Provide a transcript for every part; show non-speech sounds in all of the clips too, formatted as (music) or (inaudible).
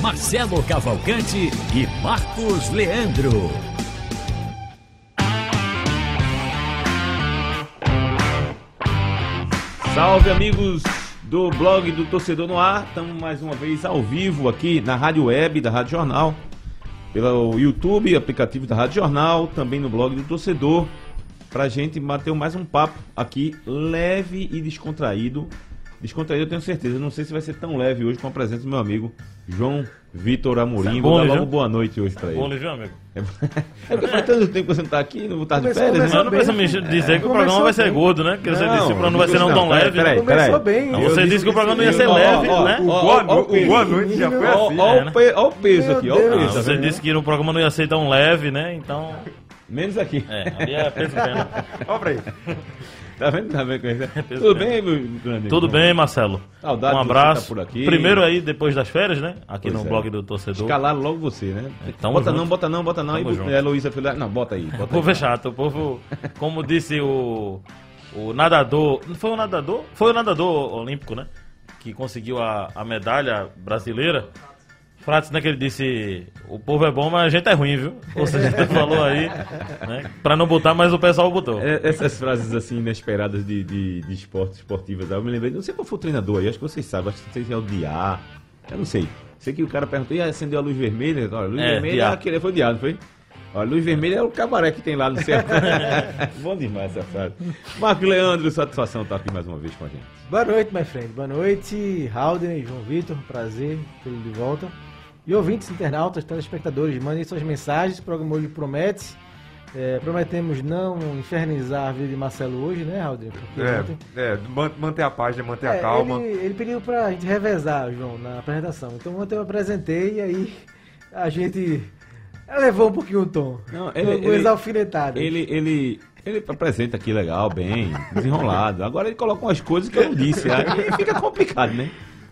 Marcelo Cavalcante e Marcos Leandro. Salve amigos do blog do Torcedor no Ar, estamos mais uma vez ao vivo aqui na Rádio Web da Rádio Jornal, pelo YouTube, aplicativo da Rádio Jornal, também no blog do Torcedor, pra gente bater mais um papo aqui leve e descontraído. Descontraído eu tenho certeza, não sei se vai ser tão leve hoje com a presença do meu amigo João Vitor Amorim. Vou dar logo boa noite hoje pra ele. Bom, viu, amigo? (laughs) É porque faz tanto tempo que você não tá aqui, não vou estar de férias, né? começou Não, não precisa me dizer que o programa vai ser gordo, né? Que você Não, disse que o programa não vai ser não tão peraí, leve. peraí, né? Começou peraí. bem. Não, você Eu disse que o programa não ia ser Ó, leve, ó, né? o Boa, Ó, ó, no- o peso. boa noite já foi assim. É, o o peso aqui, ó o. Não, peso. tá você disse que no programa não ia ser tão leve, né? Então. Menos aqui. É, ali é peso pena. Olha pra aí. (laughs) Tá vendo? Tá vendo? com (laughs) Tudo pena. bem, meu grande? Tudo bem, Marcelo? Saudade um abraço. tá por aqui. Primeiro aí, depois das férias, né? Aqui Pois no é. blog do torcedor. Escalaram logo você, né? Tamo bota junto. não, bota não, bota não. Tamo Aí junto. é Luísa. Não, bota aí. O Bota povo é aí. chato. O povo, como disse o, o nadador. Não foi o nadador? Foi o nadador olímpico, né? Que conseguiu a, a medalha brasileira. Fratos, né? Que ele disse: o povo é bom, mas a gente é ruim, viu? Ou seja, ele (laughs) falou aí, né? Pra não botar, mas o pessoal botou. É, Essas frases assim inesperadas de, de, de esportes esportivas, eu me lembrei, não sei qual foi o treinador aí, acho que vocês sabem, acho que vocês é o Diá, eu não sei. Sei que o cara perguntou, e acendeu a luz vermelha? Olha, luz É, vermelha é aquele, foi o Diá, não foi? Olha, luz vermelha é o cabaré que tem lá no céu. (laughs) Bom demais essa frase. Marco Leandro, satisfação estar aqui mais uma vez com a gente. Boa noite, my friend. Boa noite, Haldane, João Vitor. Prazer tê-lo de volta. E ouvintes, internautas, telespectadores, mandem suas mensagens. O programa hoje promete. É, prometemos não infernizar a vida de Marcelo hoje, né, Haldane? Porque ontem- É, é, man- manter a paz, manter a É, calma. Ele, ele pediu pra gente revezar, João, na apresentação. Então ontem eu apresentei e aí a gente levou um pouquinho o tom. Não, ele- Algumas ele- alfinetadas. Ele, ele, ele apresenta aqui legal, bem, desenrolado. Agora ele coloca umas coisas que eu não disse. Aí fica complicado, né?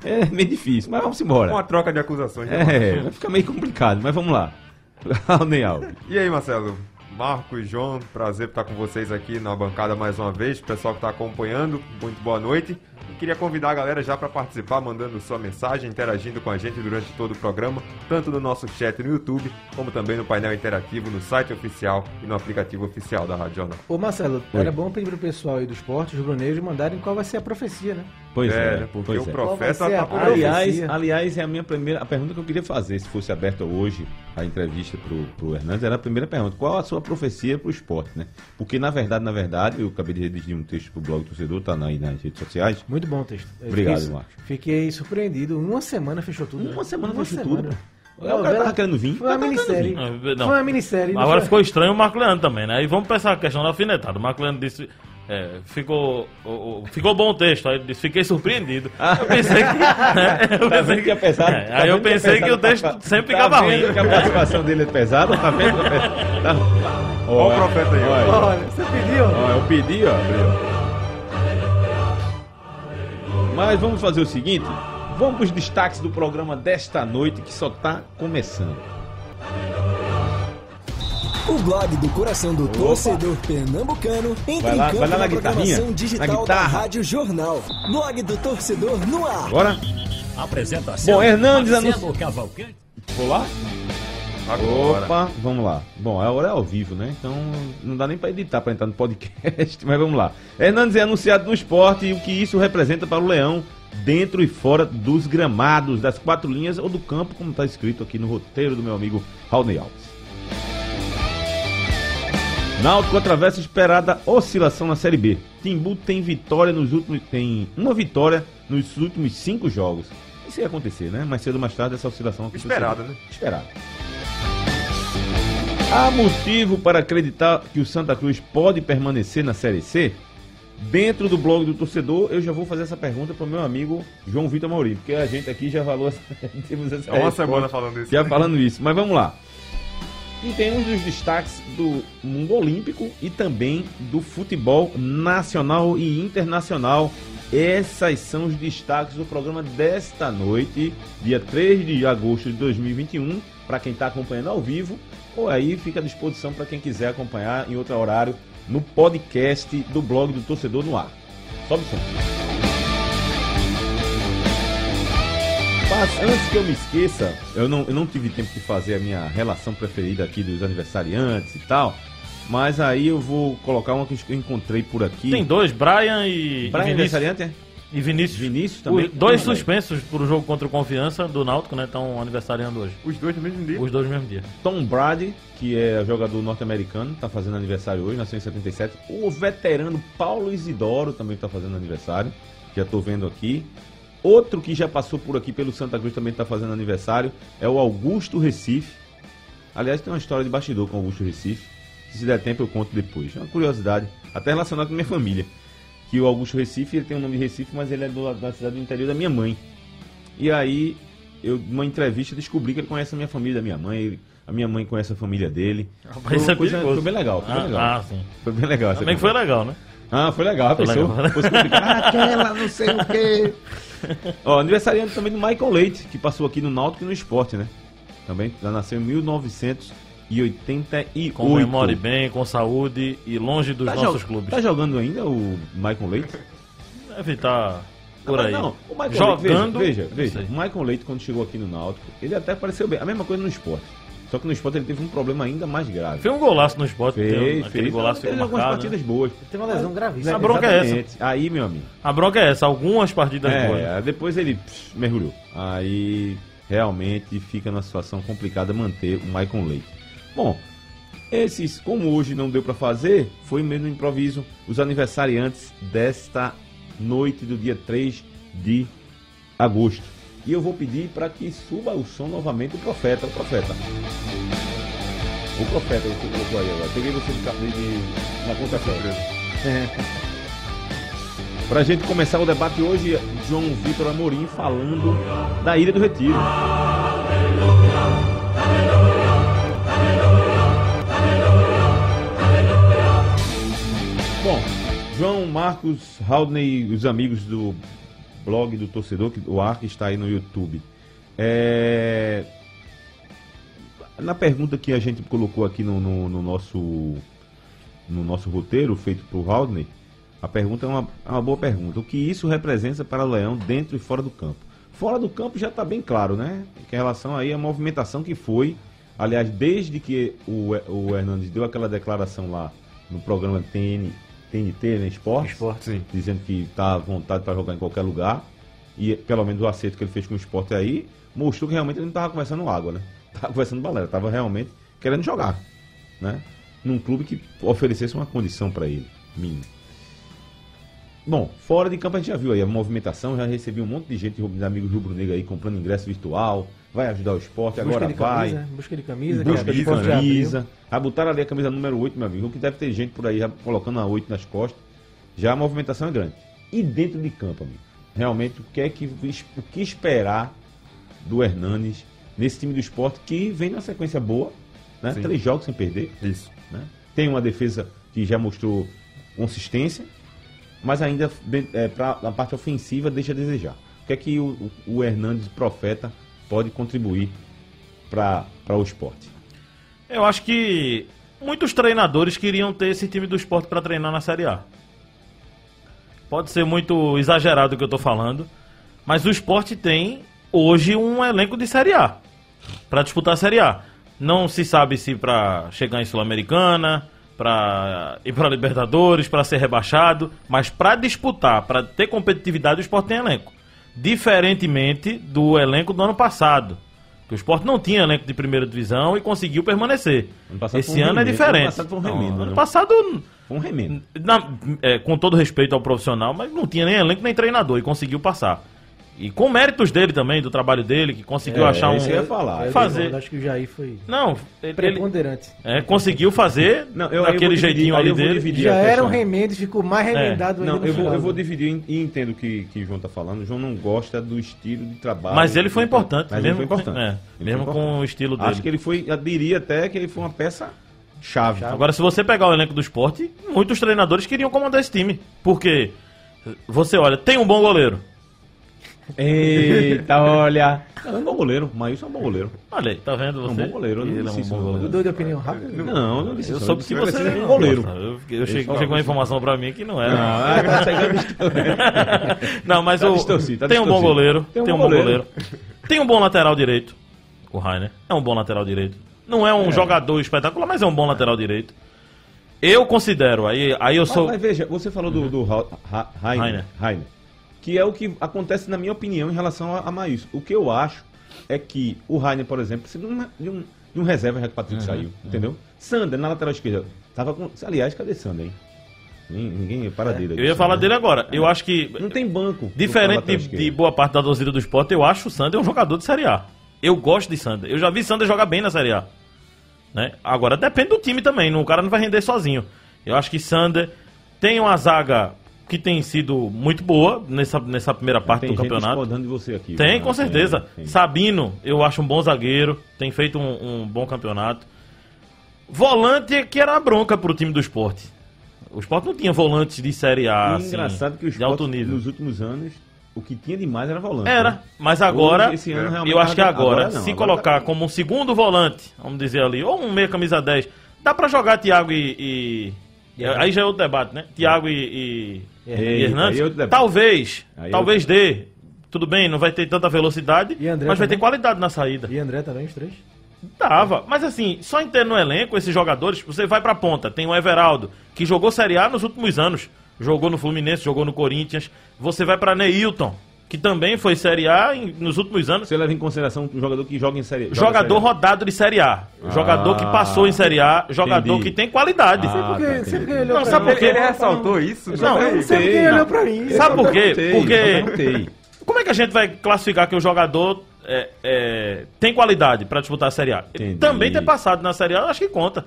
É meio difícil, mas vamos embora. Uma troca de acusações. né, É, vai ficar meio complicado, mas vamos lá. (laughs) Alnei Alves. E aí, Marcelo? Marco e João, prazer estar com vocês aqui na bancada mais uma vez. Pessoal que está acompanhando, muito boa noite. E queria convidar a galera já para participar, mandando sua mensagem, interagindo com a gente durante todo o programa, tanto no nosso chat no YouTube, como também no painel interativo no site oficial e no aplicativo oficial da Rádio Jornal. Ô Marcelo, Oi. era bom pedir pro pessoal aí do esporte, os bruneiros, mandarem qual vai ser a profecia, né? Pois é, é? Porque pois o é. Profeta a tá? Aliás, aliás, é a minha primeira. A pergunta que eu queria fazer, se fosse aberta hoje a entrevista pro, pro Hernandes, era a primeira pergunta. Qual a sua profecia pro esporte, né? Porque, na verdade, na verdade, eu acabei de redigir um texto pro blog do torcedor, tá aí nas redes sociais. Muito bom o texto. Eu Obrigado, fiquei, Marcos. Fiquei surpreendido. Uma semana fechou tudo. né? Uma semana Uma fechou semana. tudo. Não, o cara tava querendo vir. Foi uma o minissérie. Não, Foi uma minissérie. Agora foi- ficou estranho o Marco Leandro também, né? Aí vamos pensar a questão da alfinetada. O Marco Leandro disse. É, ficou, ficou bom o texto, aí ele disse, fiquei surpreendido. Eu pensei que. né, (laughs) eu Tá pensei que é pesado? É, Tá aí eu que é pensei que pesado o texto sempre tá ficava ruim. que a participação dele é pesada? Tá vendo? Tá... Olha o profeta aí. Olha, Olha, você pediu? Ó, eu pedi, ó. Mas vamos fazer o seguinte: vamos para os destaques do programa desta noite que só tá começando. O blog do coração do torcedor pernambucano entra lá- em campo na na programação digital na da. Rádio Jornal. Blog do torcedor no ar. Agora, Apresentação: Bom, Hernandes anuncia- Cavalcante. vou lá? Agora. Opa, vamos lá. Bom, a hora é ao vivo, né? Então não dá nem para editar para entrar no podcast, (laughs) mas vamos lá. Hernandes é anunciado no esporte e o que isso representa para o Leão dentro e fora dos gramados, das quatro linhas ou do campo, como está escrito aqui no roteiro do meu amigo Raulney Alves. Náutico atravessa esperada oscilação na Série B. Timbu tem vitória nos últimos tem uma vitória nos últimos cinco jogos. Isso ia acontecer, né? Mais cedo ou mais tarde essa oscilação aconteceu. Esperada, né? Esperado. Há motivo para acreditar que o Santa Cruz pode permanecer na Série C? Dentro do blog do torcedor, eu já vou fazer essa pergunta para o meu amigo João Vitor Maurício, porque a gente aqui já falou (laughs) temos essa É uma resposta, semana falando isso. já falando isso. Mas vamos lá. E temos os destaques do mundo olímpico e também do futebol nacional e internacional. Essas são os destaques do programa desta noite, dia 3 de agosto de 2021, para quem está acompanhando ao vivo, ou aí fica à disposição para quem quiser acompanhar em outro horário no podcast do blog do Torcedor no Ar. Sobe o som. Mas antes que eu me esqueça, eu não, eu não tive tempo de fazer a minha relação preferida aqui dos aniversariantes e tal. Mas aí eu vou colocar uma que eu encontrei por aqui. Tem dois, Brian e, Brian e Vinícius. aniversariante, é? E Vinícius. Vinícius também. Os dois Também. suspensos pro jogo contra o Confiança do Náutico, né? Estão aniversariando hoje. Os dois no mesmo dia. Os dois no mesmo dia. Tom Brady, que é jogador norte-americano, tá fazendo aniversário hoje, nasceu em 77. O veterano Paulo Isidoro também tá fazendo aniversário. Já tô vendo aqui. Outro que já passou por aqui pelo Santa Cruz também tá fazendo aniversário é o Augusto Recife. Aliás, tem uma história de bastidor com o Augusto Recife. Se der tempo eu conto depois. É uma curiosidade, até relacionada com minha família. Que o Augusto Recife, ele tem o nome de Recife, mas ele é do, da cidade do interior da minha mãe. E aí, eu, numa entrevista, descobri que ele conhece a minha família da minha mãe. ele- a minha mãe conhece a família dele. Rapaz, isso é uma coisa- foi bem legal, foi ah, bem legal. ah, sim. Foi bem legal. Também que foi legal, né? Ah, foi legal, Foi pessoa. legal. Fosse. Ah, aquela, não sei o quê. (laughs) (laughs) Ó, aniversariante também do Michael Leite, que passou aqui no Náutico e no Esporte, né? Também, já nasceu em 1988. Comemore bem, com saúde e longe dos Tá, nossos clubes. tá jogando ainda o Michael Leite? Deve estar por Mas aí. Não, o Michael Jogando. Leite, veja, veja, veja. O Michael Leite, quando chegou aqui no Náutico, ele até pareceu bem. A mesma coisa no esporte. Só que no esporte ele teve um problema ainda mais grave. Fez um golaço no esporte. Fez, fez. golaço Fez ficou algumas marcado. partidas né? boas. Tem uma lesão gravíssima. A bronca é essa. Exatamente. Aí, meu amigo. A bronca é essa, algumas partidas boas. É, depois ele pss, mergulhou. Aí realmente fica numa situação complicada manter o Michael Leite. Bom, esses, como hoje não deu pra fazer, foi mesmo um improviso. Os aniversariantes desta noite do dia 3 de agosto. E eu vou pedir para que suba o som novamente o profeta, o profeta. O profeta, você colocou aí agora. Peguei você de, de, de na conta surpresa. Pra gente começar o debate hoje, João Vitor Amorim falando da Ilha do Retiro. Bom, João Marcos Haldney, os amigos do blog do torcedor, que o Arc está aí no YouTube. É, Na pergunta que a gente colocou aqui no, no- no nosso no nosso roteiro feito por Haldney, a pergunta é uma, é uma boa pergunta. O que isso representa para o Leão dentro e fora do campo? Fora do campo já está bem claro, né? Que em relação aí à movimentação que foi, aliás, desde que o, o Hernandes deu aquela declaração lá no programa TN, TNT, né? Esporte, Esporte. Sim. dizendo que está à vontade para jogar em qualquer lugar. E pelo menos o acerto que ele fez com o esporte aí mostrou que realmente ele não estava conversando água, né? (laughs) Estava conversando balela, estava realmente querendo jogar, né? Num clube que oferecesse uma condição para ele, mínimo. Bom, fora de campo a gente já viu aí a movimentação, já recebi um monte de gente, de amigos rubro-negro aí comprando ingresso virtual, vai ajudar o esporte, Busca agora de vai. camisa, busca de camisa. Busca é de camisa. Ah, botaram ali a camisa número 8, meu amigo. Que deve ter gente por aí já colocando a 8 nas costas. Já a movimentação é grande. E dentro de campo, amigo? Realmente, o que é que o que esperar do Hernanes nesse time do esporte que vem numa sequência boa, né? Sim. Três jogos sem perder, Isso. né? Tem uma defesa que já mostrou consistência, mas ainda para a parte ofensiva deixa a desejar. O que é que o, o, o Hernandes Profeta pode contribuir para o esporte? Eu acho que muitos treinadores queriam ter esse time do esporte para treinar na Série A. Pode ser muito exagerado o que eu tô falando, mas o esporte tem hoje um elenco de Série A para disputar a Série A. Não se sabe se para chegar em Sul-Americana, para ir para Libertadores, para ser rebaixado, mas para disputar, para ter competitividade, o esporte tem elenco. Diferentemente do elenco do ano passado. Que o esporte não tinha elenco de primeira divisão e conseguiu permanecer. Ano Esse um ano é diferente. ano passado foi um remendo, Não, né? ano passado um remendo. na- é, com todo respeito ao profissional, mas não tinha nem elenco nem treinador e conseguiu passar. E com méritos dele também, do trabalho dele, que conseguiu É, achar um. isso que eu ia falar. Eu fazer. discordo, Acho que o Jair foi Não, ele, ele preponderante. é, conseguiu fazer Não, eu- eu daquele dividir, jeitinho aí ali eu dele. dividir. Já era questão. um remendo e ficou mais remendado ainda Não, eu vou, eu vou dividir e entendo o que, que o João tá falando. O João não gosta do estilo de trabalho. Mas ele foi Então, importante, Mas mesmo, ele foi importante. é, Ele mesmo foi com importante. o estilo dele. Acho que ele foi, eu diria até que ele foi uma peça chave. Agora, se você pegar o elenco do esporte, muitos treinadores queriam comandar esse time. Porque você olha, tem um bom goleiro. Eita, olha. É um bom goleiro. Maílson é um bom goleiro. Olha aí, tá vendo É um você? bom goleiro. Eu não Ele é um bom não. goleiro. Mudou de opinião rápido? Não, não disse Eu soube que você ele é um goleiro. Eu, eu cheguei, Ele chegou uma informação pra mim que não era. Não, tá (laughs) mas Tá o, distorcido, tá tem um bom goleiro. Tem um bom goleiro. Tem um bom lateral direito. O Rainer. É um bom lateral direito. Não é um jogador espetacular, mas é um bom lateral direito. Eu considero, aí, aí eu sou. mas veja, você falou do, do Ra- Ra- Rainer, Rainer. Que é o que acontece, na minha opinião, em relação a, a Maílson. O que eu acho é que o Rainer, por exemplo, precisa de, uma- de um, de um reserva já que o Patrick saiu, entendeu? Sander, na lateral esquerda, tava com... Aliás, cadê Sander, hein? Ninguém, ninguém é paradeira. Eu ia falar dele agora. Eu acho que. Não tem banco. Diferente de, de boa parte da torcida do esporte, eu acho o Sander um jogador de Série A. Eu gosto de Sander. Eu já vi Sander jogar bem na Série A. Né? Agora depende do time também. O cara não vai render sozinho. Eu acho que Sander tem uma zaga que tem sido muito boa nessa, nessa primeira parte Tem do gente campeonato. discordando de você aqui. Tem, né? com certeza. Tem, tem. Sabino, eu acho um bom zagueiro. Tem feito um, um bom campeonato. Volante é que era a bronca pro time do esporte. O esporte não tinha volantes de Série A, assim, engraçado que o de alto esporte, nível. nos últimos anos, o que tinha demais era volante. Era, né? mas agora, Hoje, esse ano, realmente eu acho que agora, agora não, se agora colocar tá- como um segundo volante, vamos dizer ali, ou um meia camisa 10, dá pra jogar Thiago e... e- e aí já é outro debate, né? Thiago e, e, e Hernandes. debate. talvez, Aí talvez dê. Tudo bem, não vai ter tanta velocidade, E André mas vai ter também? qualidade na saída. E André também, os três? Dava, mas assim, só em ter no elenco esses jogadores, você vai pra ponta. Tem o Everaldo, que jogou Série A nos últimos anos. Jogou no Fluminense, jogou no Corinthians. Você vai pra Neilton, que também foi Série A em- nos últimos anos. Você leva em consideração um jogador que joga em série joga Jogador série A. rodado de Série A. Ah, jogador que passou em Série A. Jogador entendi. que tem qualidade. Ah, Porque, tá, sempre que entendi. ele olhou Não, pra sabe por quê? Ele ressaltou isso? Não? Não sei porque ele olhou pra mim. Sabe por quê? Porque como é que a gente vai classificar que o jogador é, é, tem qualidade pra disputar a Série A? Entendi. Hum. Também ter passado na Série A, eu acho que conta.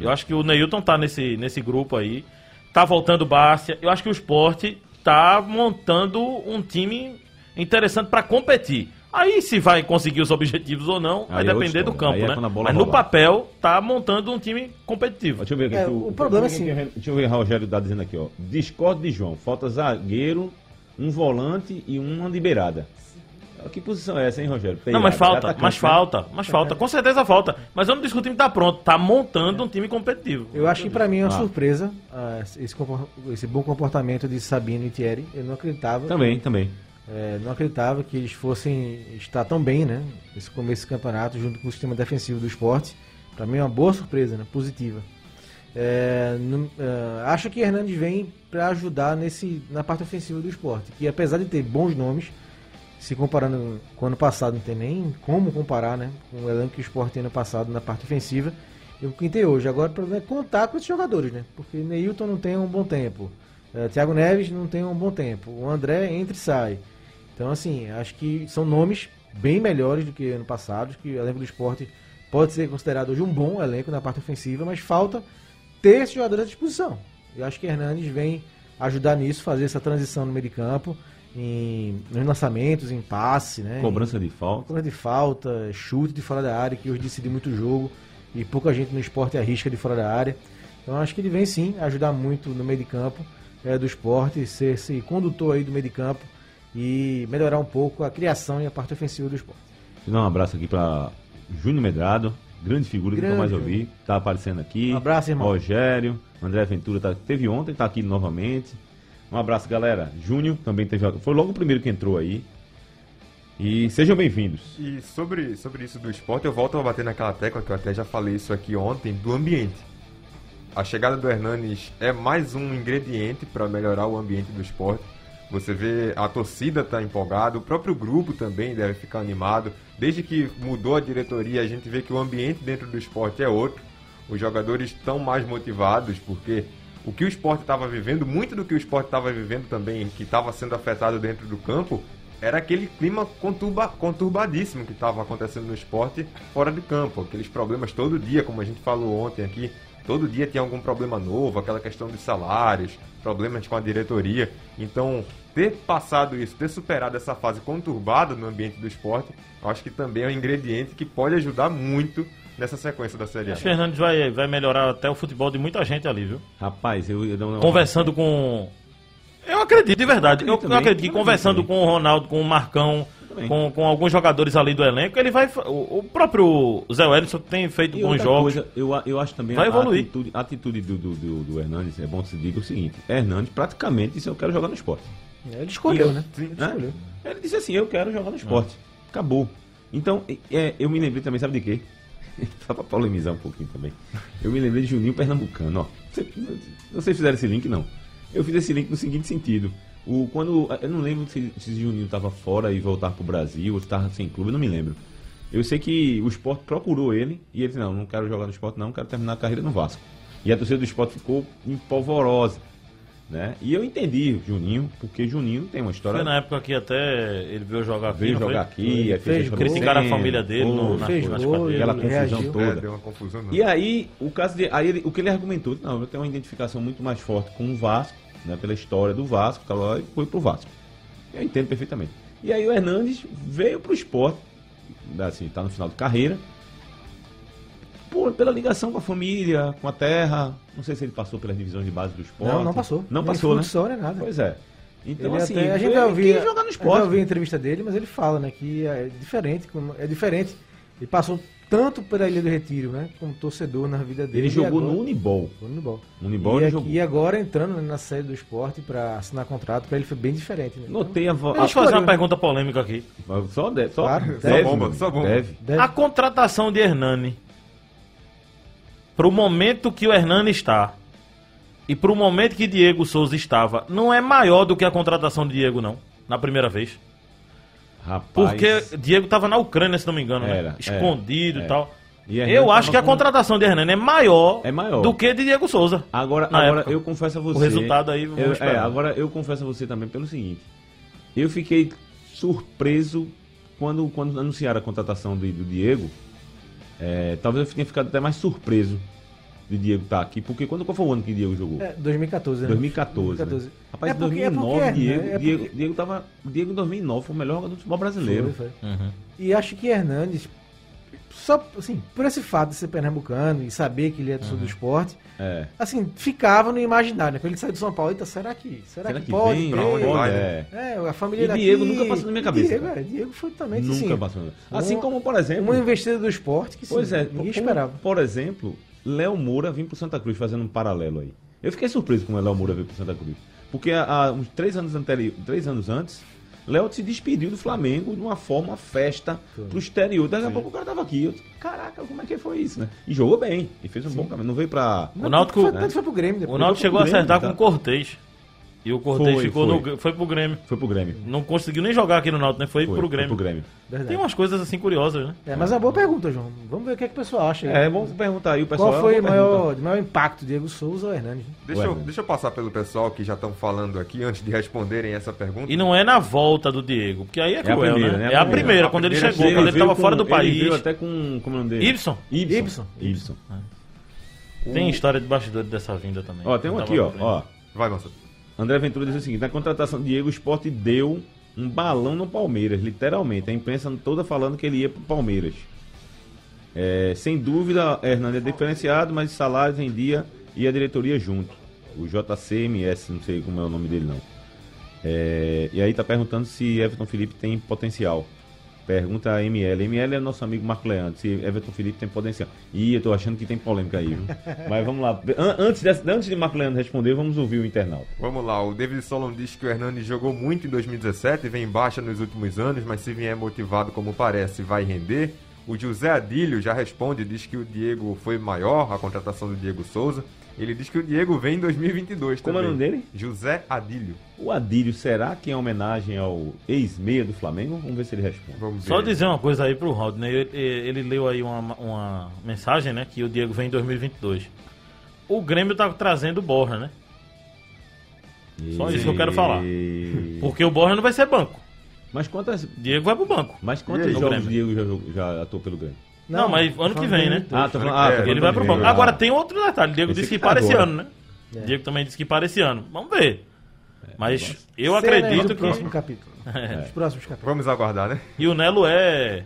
Eu acho que o Neilton tá nesse, nesse grupo aí. Tá voltando Bárcia. Eu acho que o esporte tá montando um time interessante pra competir. Aí se vai conseguir os objetivos ou não, vai Aí é outra depender do campo, Aí é né? bola Mas no papel tá montando um time competitivo. Deixa eu ver aqui. É, que o problema é assim- Deixa eu ver, Rogério tá dizendo aqui, ó. Discordo de João. Falta zagueiro, um volante e uma de beirada. Que posição é essa, hein, Rogério? Não, mas falta, atacante, mas né? falta, mas falta. Com certeza falta. Mas eu não disse que o time tá pronto. Tá montando um time competitivo. Eu acho que pra mim é uma Ah. surpresa ah, esse, esse bom comportamento de Sabino e Thierry. Eu não acreditava. Também, também. É, não acreditava que eles fossem estar tão bem, né? Nesse começo do campeonato, junto com o sistema defensivo do esporte. Pra mim é uma boa surpresa, né? Positiva. É, é, acho que Hernandes vem para ajudar nesse, na parte ofensiva do esporte. Que apesar de ter bons nomes, se comparando com o ano passado, não tem nem como comparar, né? Com o elenco que o esporte tem ano passado na parte ofensiva. E o que tem hoje. Agora o problema é contar com esses jogadores, né? Porque Neilton não tem um bom tempo. É, Thiago Neves não tem um bom tempo. O André entra e sai. Então, assim, acho que são nomes bem melhores do que ano passado. Que o elenco do esporte pode ser considerado hoje um bom elenco na parte ofensiva, mas falta ter esses jogadores à disposição. Eu acho que Hernandes vem ajudar nisso, fazer essa transição no meio de campo, em, nos lançamentos, em passe, né? Cobrança em, de falta. cobrança de falta, chute de fora da área, que hoje decide muito o jogo e pouca gente no esporte arrisca de fora da área. Então acho que ele vem sim ajudar muito no meio de campo é, do esporte, ser esse condutor aí do meio de campo e melhorar um pouco a criação e a parte ofensiva do esporte. Deixa eu dar um abraço aqui pra Júnior Medrado, grande figura que eu Grande, mais ouvi. Tá aparecendo aqui. Um abraço, irmão. Rogério, André Ventura tá, teve ontem, tá aqui novamente. Um abraço, galera. Júnior também teve. Foi logo o primeiro que entrou aí. E sejam bem-vindos. E sobre, sobre isso do esporte, eu volto a bater naquela tecla que eu até já falei isso aqui ontem, do ambiente. A chegada do Hernanes é mais um ingrediente para melhorar o ambiente do esporte. Você vê a torcida tá empolgada, o próprio grupo também deve ficar animado. Desde que mudou a diretoria, a gente vê que o ambiente dentro do esporte é outro. Os jogadores estão mais motivados porque o que o esporte estava vivendo, muito do que o esporte estava vivendo também, que estava sendo afetado dentro do campo, era aquele clima conturba, conturbadíssimo que estava acontecendo no esporte fora de campo. Aqueles problemas todo dia, como a gente falou ontem aqui, todo dia tinha algum problema novo, aquela questão dos salários, problemas com a diretoria. Então, ter passado isso, ter superado essa fase conturbada no ambiente do esporte, eu acho que também é um ingrediente que pode ajudar muito nessa sequência da Série A. Acho que o Fernandes vai, vai melhorar até o futebol de muita gente ali, viu? Rapaz, eu, eu não. Conversando com. Eu acredito, de verdade. Eu, também, acredito que eu conversando também. com o Ronaldo, com o Marcão, também. com, com alguns jogadores ali do elenco, ele vai. O, o próprio Zé Wellington tem feito E bons jogos. coisa, eu, eu acho também Vai a evoluir. atitude, a atitude do, do, do, do Hernandes, é bom que se diga o seguinte: Hernandes praticamente disse: Eu quero jogar no esporte. É, Ele escolheu, né? Né? Ele escolheu. Ele disse assim: Eu quero jogar no esporte. Acabou. Então, é, eu me lembrei também, sabe de quê? (laughs) Só pra polemizar um pouquinho também. Eu me lembrei de Juninho Pernambucano, ó. Você- Não sei se fizeram esse link, não. Eu fiz esse link no seguinte sentido. O, quando, eu não lembro se, se Juninho estava fora e voltar pro Brasil, ou se estava sem clube, eu não me lembro. Eu sei que o esporte procurou ele e ele disse, não, não quero jogar no esporte não, quero terminar a carreira no Vasco. E a torcida do esporte ficou empolvorosa. Né? E eu entendi Juninho, porque Juninho tem uma história. Foi na época que até ele veio jogar aqui. Veio não foi? jogar aqui, Fez gol. Criticaram a família dele no, foi, na, fez nas gol, aquela ele confusão reagiu. toda. É, deu uma confusão. E aí, o caso de. Aí ele- o que ele argumentou, não, eu tenho uma identificação muito mais forte com o Vasco, né, pela história do Vasco, tal, lá, e foi pro Vasco. Eu entendo perfeitamente. E aí o Hernandes veio pro esporte, assim, tá no final de carreira, por, pela ligação com a família, com a terra. Não sei se ele passou pelas divisões de base do esporte. Não, não passou. Não passou, né? futsal, nem nada. Pois é. Então, Ele assim, até- a gente vai ouvir, jogar no esporte. ouvir a entrevista dele, mas ele fala, né, que é diferente, é diferente. Ele passou tanto pela Ilha do Retiro, né, como torcedor na vida dele. Ele jogou agora- no Unibol. no Unibol. Unibol e, ele aqui- jogou. e agora entrando na série do esporte pra assinar contrato, pra ele foi bem diferente. Né? Notei a voz. Deixa eu fazer uma pergunta polêmica aqui. Só deve. Só, Claro, deve, só bomba, só bomba. Deve. Deve- A contratação de Hernani, pro momento que o Hernani está e pro momento que Diego Souza estava, não é maior do que a contratação de Diego, não, na primeira vez. Rapaz. Porque Diego estava na Ucrânia, se não me engano, Era, né? Escondido era, e tal. E Eu acho que a com- contratação de Hernani é maior, É maior. do que de Diego Souza. Agora, agora época. eu confesso a você. O resultado aí, eu, é, agora eu confesso a você também pelo seguinte. Eu fiquei surpreso quando, quando anunciaram a contratação do, do Diego. É, talvez eu tenha ficado até mais surpreso de Diego estar aqui, porque quando qual foi o ano que o Diego jogou? É, 2014, né? 2014. 2014. Né? Rapaz, É em porque- é 2009, porque, né? Diego, É Diego, porque- Diego tava. Diego em 2009 foi o melhor jogador do futebol brasileiro. Foi, foi. Uhum. E acho que Hernandes, só assim, por esse fato de ser pernambucano e saber que ele é do sul do esporte, É. assim, ficava no imaginário. né? Quando ele saiu do São Paulo, eita, será que, será Será que, que pode? vem? onde Pode, vai, é. É, a família E daqui... Diego nunca passou na minha cabeça, Diego, é, Diego foi totalmente Nunca assim, passou. um- Assim como, por exemplo. Uma investida do esporte que sim, Pois é, ninguém como, esperava. Por exemplo, Léo Moura vir pro Santa Cruz fazendo um paralelo aí. Eu fiquei surpreso com o Léo Moura vir pro Santa Cruz. Porque há, há uns três anos, anteri... três anos antes, Léo se despediu do Flamengo de uma forma festa pro exterior. Daqui a pouco o cara tava aqui. Eu disse, caraca, como é que foi isso, né? E jogou bem. E fez um bom caminho. Não veio pra. Não, Náutico- foi, né? foi pro Grêmio O depois. Náutico chegou a acertar tá? com o Cortez. E o Cortez Foi, ficou foi. no. Foi pro Grêmio. Foi pro Grêmio. Não conseguiu nem jogar aqui no Náutico, né? Foi, Foi, pro foi Grêmio. pro Grêmio. Verdade. Tem umas coisas assim curiosas, né? É, mas é uma boa pergunta, João. Vamos ver o que, é que o pessoal acha. É, vamos perguntar aí o pessoal. Qual foi é o maior, maior impacto, Diego Souza ou Hernandes? Deixa, Ué, eu, né? deixa eu passar pelo pessoal que já estão falando aqui antes de responderem essa pergunta. E não é na volta do Diego, porque aí é É a cruel, primeira, né? né? É a A primeira, primeira. quando A ele primeira chegou, chega, quando ele veio tava com- fora do Ele país. veio até com. Como é o nome dele? Ibson. Ibson. Ibson. Tem história de bastidor dessa vinda também. Ó, tem um aqui, ó. Vai, Marcelo. André Ventura diz o seguinte: na contratação de Diego, o esporte deu um balão no Palmeiras, literalmente. A imprensa toda falando que ele ia pro Palmeiras. É, sem dúvida, Hernani é diferenciado, mas salários em dia e a diretoria junto. O JCMS, não sei como é o nome dele não. É, e aí tá perguntando se Everton Felipe tem potencial. Pergunta a ML. ML é nosso amigo Marco Leandro, se Everton Felipe tem potencial. Ih, eu tô achando que tem polêmica aí, viu? (laughs) Mas vamos lá. An- Antes, dessa- antes de Marco Leandro responder, vamos ouvir o internauta. Vamos lá, o David Solon diz que o Hernani jogou muito em 2017, vem em baixa nos últimos anos, mas se vier motivado como parece, vai render. O José Adílio já responde, diz que o Diego foi maior, a contratação do Diego Souza. Ele diz que o Diego vem em 2022 Como é o também. nome dele? José Adílio. O Adílio, será que é homenagem ao ex-meia do Flamengo? Vamos ver se ele responde. Vamos ver. Só dizer uma coisa aí pro Rodney. Ele, ele leu aí uma, uma mensagem, né? Que o Diego vem em 2022. O Grêmio tá trazendo o Borja, né? Só isso que eu quero falar. E- Porque o Borja não vai ser banco. Mas quantas, Diego vai pro banco. mas E quantos aí? jogos Grêmio. Diego já, já atuou pelo Grêmio? Não, mas ano que vem, né? Ah, tô falando, Ah, ah, é, Ele vai pro banco. Grêmio. Agora Ah. tem outro detalhe. Diego Esse disse que que tá para esse ano, né? É. Diego também disse que para esse ano. Vamos ver. Mas eu acredito do próximo que. capítulo. (laughs) Os próximos capítulos. Vamos aguardar, né? E o Nelo é.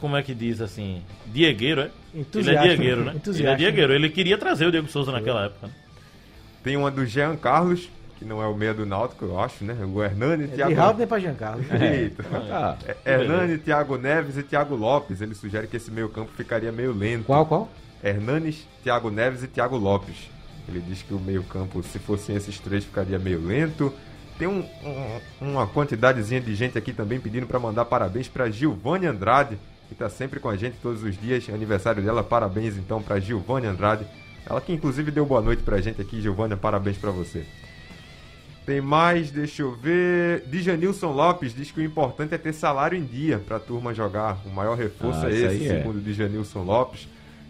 Como é que diz assim? Diegueiro, é? Ele é diegueiro, né? entusiasta. Ele é diegueiro. Ele queria trazer o Diego Souza naquela época. né? Tem uma do Jean Carlos, que não é o meia do Náutico, eu acho, né? O Hernani, É de Thiago... Raul nem pra Giancarlo. Eita. Ah, É, Hernani, Thiago Neves e Thiago Lopes. Ele sugere que esse meio campo ficaria meio lento. Qual, qual? Hernanes, Thiago Neves e Thiago Lopes. Ele diz que o meio-campo, se fossem esses três, ficaria meio lento. Tem um- um- uma quantidadezinha de gente aqui também pedindo para mandar parabéns para Gilvane Andrade, que está sempre com a gente todos os dias. Aniversário dela, parabéns então para Gilvane Andrade. Ela que inclusive deu boa noite pra gente aqui, Giovânia, parabéns pra você. Tem mais, deixa eu ver. Dijanilson Lopes diz que o importante é ter salário em dia pra turma jogar. O maior reforço Ah, é esse, é. segundo Dijanilson Lopes.